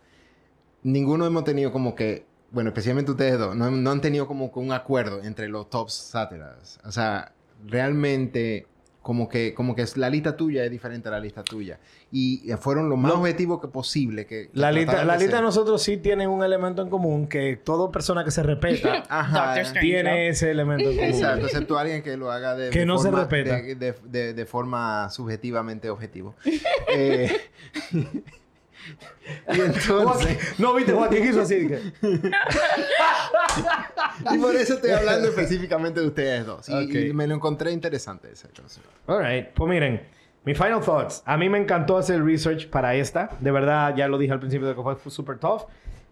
ninguno hemos tenido como que, bueno, especialmente ustedes dos, no, no han tenido como un acuerdo entre los tops sátiras. O sea, realmente como que, como que la lista tuya es diferente a la lista tuya. Y fueron lo más No. objetivos que posible. Que, que La lista, la de lista de nosotros sí tiene un elemento en común que toda persona que se respeta Ajá. Tiene ese elemento en común. Exacto, excepto alguien que lo haga de, Que de no se forma, respeta. De, de- de- de forma subjetivamente objetivo. Eh, y entonces, No, viste, Juan, ¿qué quiso así? Que- y por eso estoy hablando específicamente de ustedes dos. Y, Ok. y me lo encontré interesante esa cosa. All right. Pues miren, mi final thoughts. A mí me encantó hacer el research para esta. De verdad, ya lo dije al principio de que fue super tough.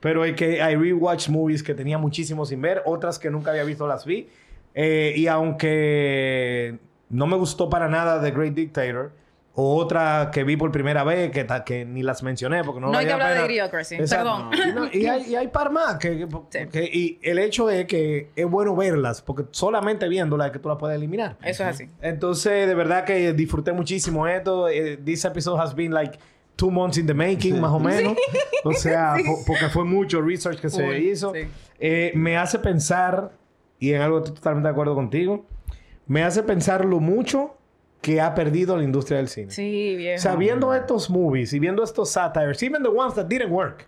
Pero es que I rewatched movies que tenía muchísimo sin ver. Otras que nunca había visto las vi. Eh, y aunque no me gustó para nada The Great Dictator, o otra que vi por primera vez, que, ni las mencioné porque no No hay que hablar de. Idiocracy, perdón. Y, no, y hay, y hay par más. Que, que- Sí. que- y el hecho es que es bueno verlas, porque solamente viéndolas es que tú las puedes eliminar. Eso es así. Entonces, de verdad que disfruté muchísimo esto. Eh, this episode has been like two months in the making, más o menos. O sea, po- porque fue mucho research que se hizo. sí. Eh, me hace pensar, y en algo estoy totalmente de acuerdo contigo, me hace pensar lo mucho que ha perdido la industria del cine. Sí, viejo. O sea, viendo estos movies y viendo estos satires, even the ones that didn't work,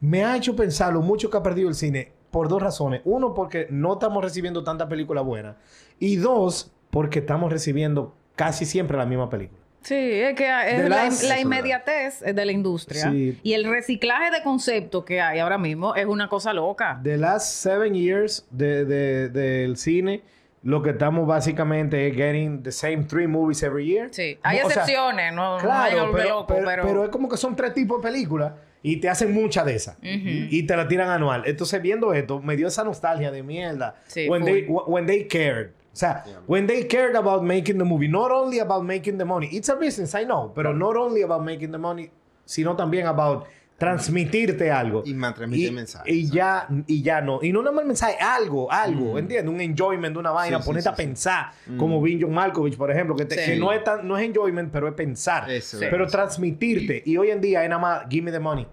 me ha hecho pensar lo mucho que ha perdido el cine por dos razones. Uno, porque no estamos recibiendo tanta película buena. Y dos, porque estamos recibiendo casi siempre la misma película. Sí, es que es De la, las- inmediatez de la industria. Sí. Y el reciclaje de conceptos que hay ahora mismo es una cosa loca. The last seven years de- de- del cine, lo que estamos básicamente es getting the same three movies every year. Sí. Hay O excepciones, no, Claro, pero, loco, pero, pero... pero es como que son tres tipos de películas y te hacen mucha de esas. Y te la tiran anual. Entonces, viendo esto, me dio esa nostalgia de mierda. Sí, when, they, when they cared. O sea, when they cared about making the movie, not only about making the money. It's a business, I know, pero not only about making the money, sino también about transmitirte algo. Y transmitir Y- mensajes, Y ya, y ya no. Y no nada más el mensaje, algo, algo, ¿entiendes? Un enjoyment de una vaina, Sí, ponerte sí, a sí. pensar, como Vin John Malkovich, por ejemplo, que, te- Sí. que no, es tan, no es enjoyment, pero es pensar. Eso Sí. Pero transmitirte. Y hoy en día es nada más, give me the money.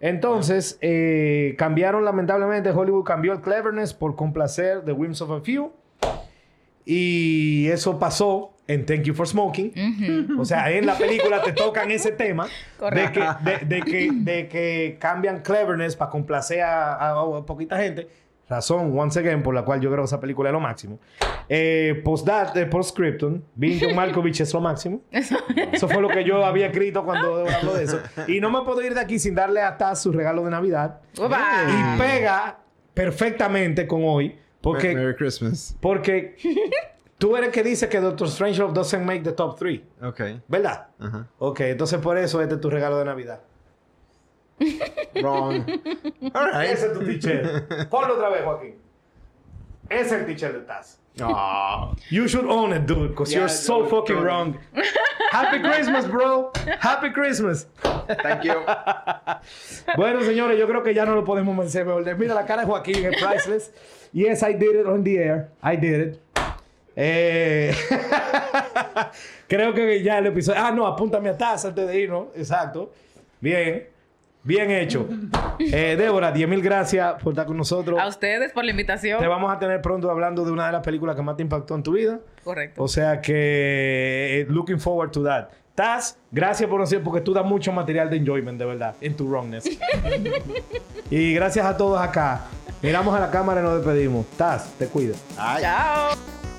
Entonces, eh, cambiaron lamentablemente, Hollywood cambió el cleverness por complacer the whims of a few. Y eso pasó en Thank You for Smoking. O sea, en la película te tocan ese tema de que, de, de que, de que cambian cleverness para complacer a, a- a poquita gente. Razón, once again, por la cual yo creo que esa película es lo máximo. Eh, post that, eh, post-scriptum, Vin John Malkovich es lo máximo. Eso fue lo que yo había escrito cuando habló de eso. Y no me puedo ir de aquí sin darle a Taz su regalo de Navidad. Y pega perfectamente con hoy. Porque, Merry Christmas. porque tú eres que dice que Doctor Strangelove doesn't make the top three. Ok. ¿Verdad? Ajá. Ok, entonces por eso este es tu regalo de Navidad. Wrong. All right. Ese es tu t-shirt. Ponlo otra vez, Joaquín. Ese es el t-shirt de Taz. Oh. You should own it, dude, because Yeah, you're so dude, fucking dude. wrong. Happy Christmas, bro. Happy Christmas. Thank you. Bueno, señores, yo creo que ya no lo podemos mejor. Mira la cara de Joaquín es priceless. Yes, I did it on the air. I did it. Eh, creo que ya el episodio. Ah, no, apúntame a taza antes de irnos. Exacto. Bien. Bien hecho. Eh, Débora, 10 mil gracias por estar con nosotros. A ustedes por la invitación. Te vamos a tener pronto hablando de una de las películas que más te impactó en tu vida. Correcto. O sea que, eh, looking forward to that. Taz, gracias por decir, porque tú das mucho material de enjoyment, de verdad, en tu wrongness. y gracias a todos acá. Miramos a la cámara y nos despedimos. Taz, te cuida. Ay. Chao.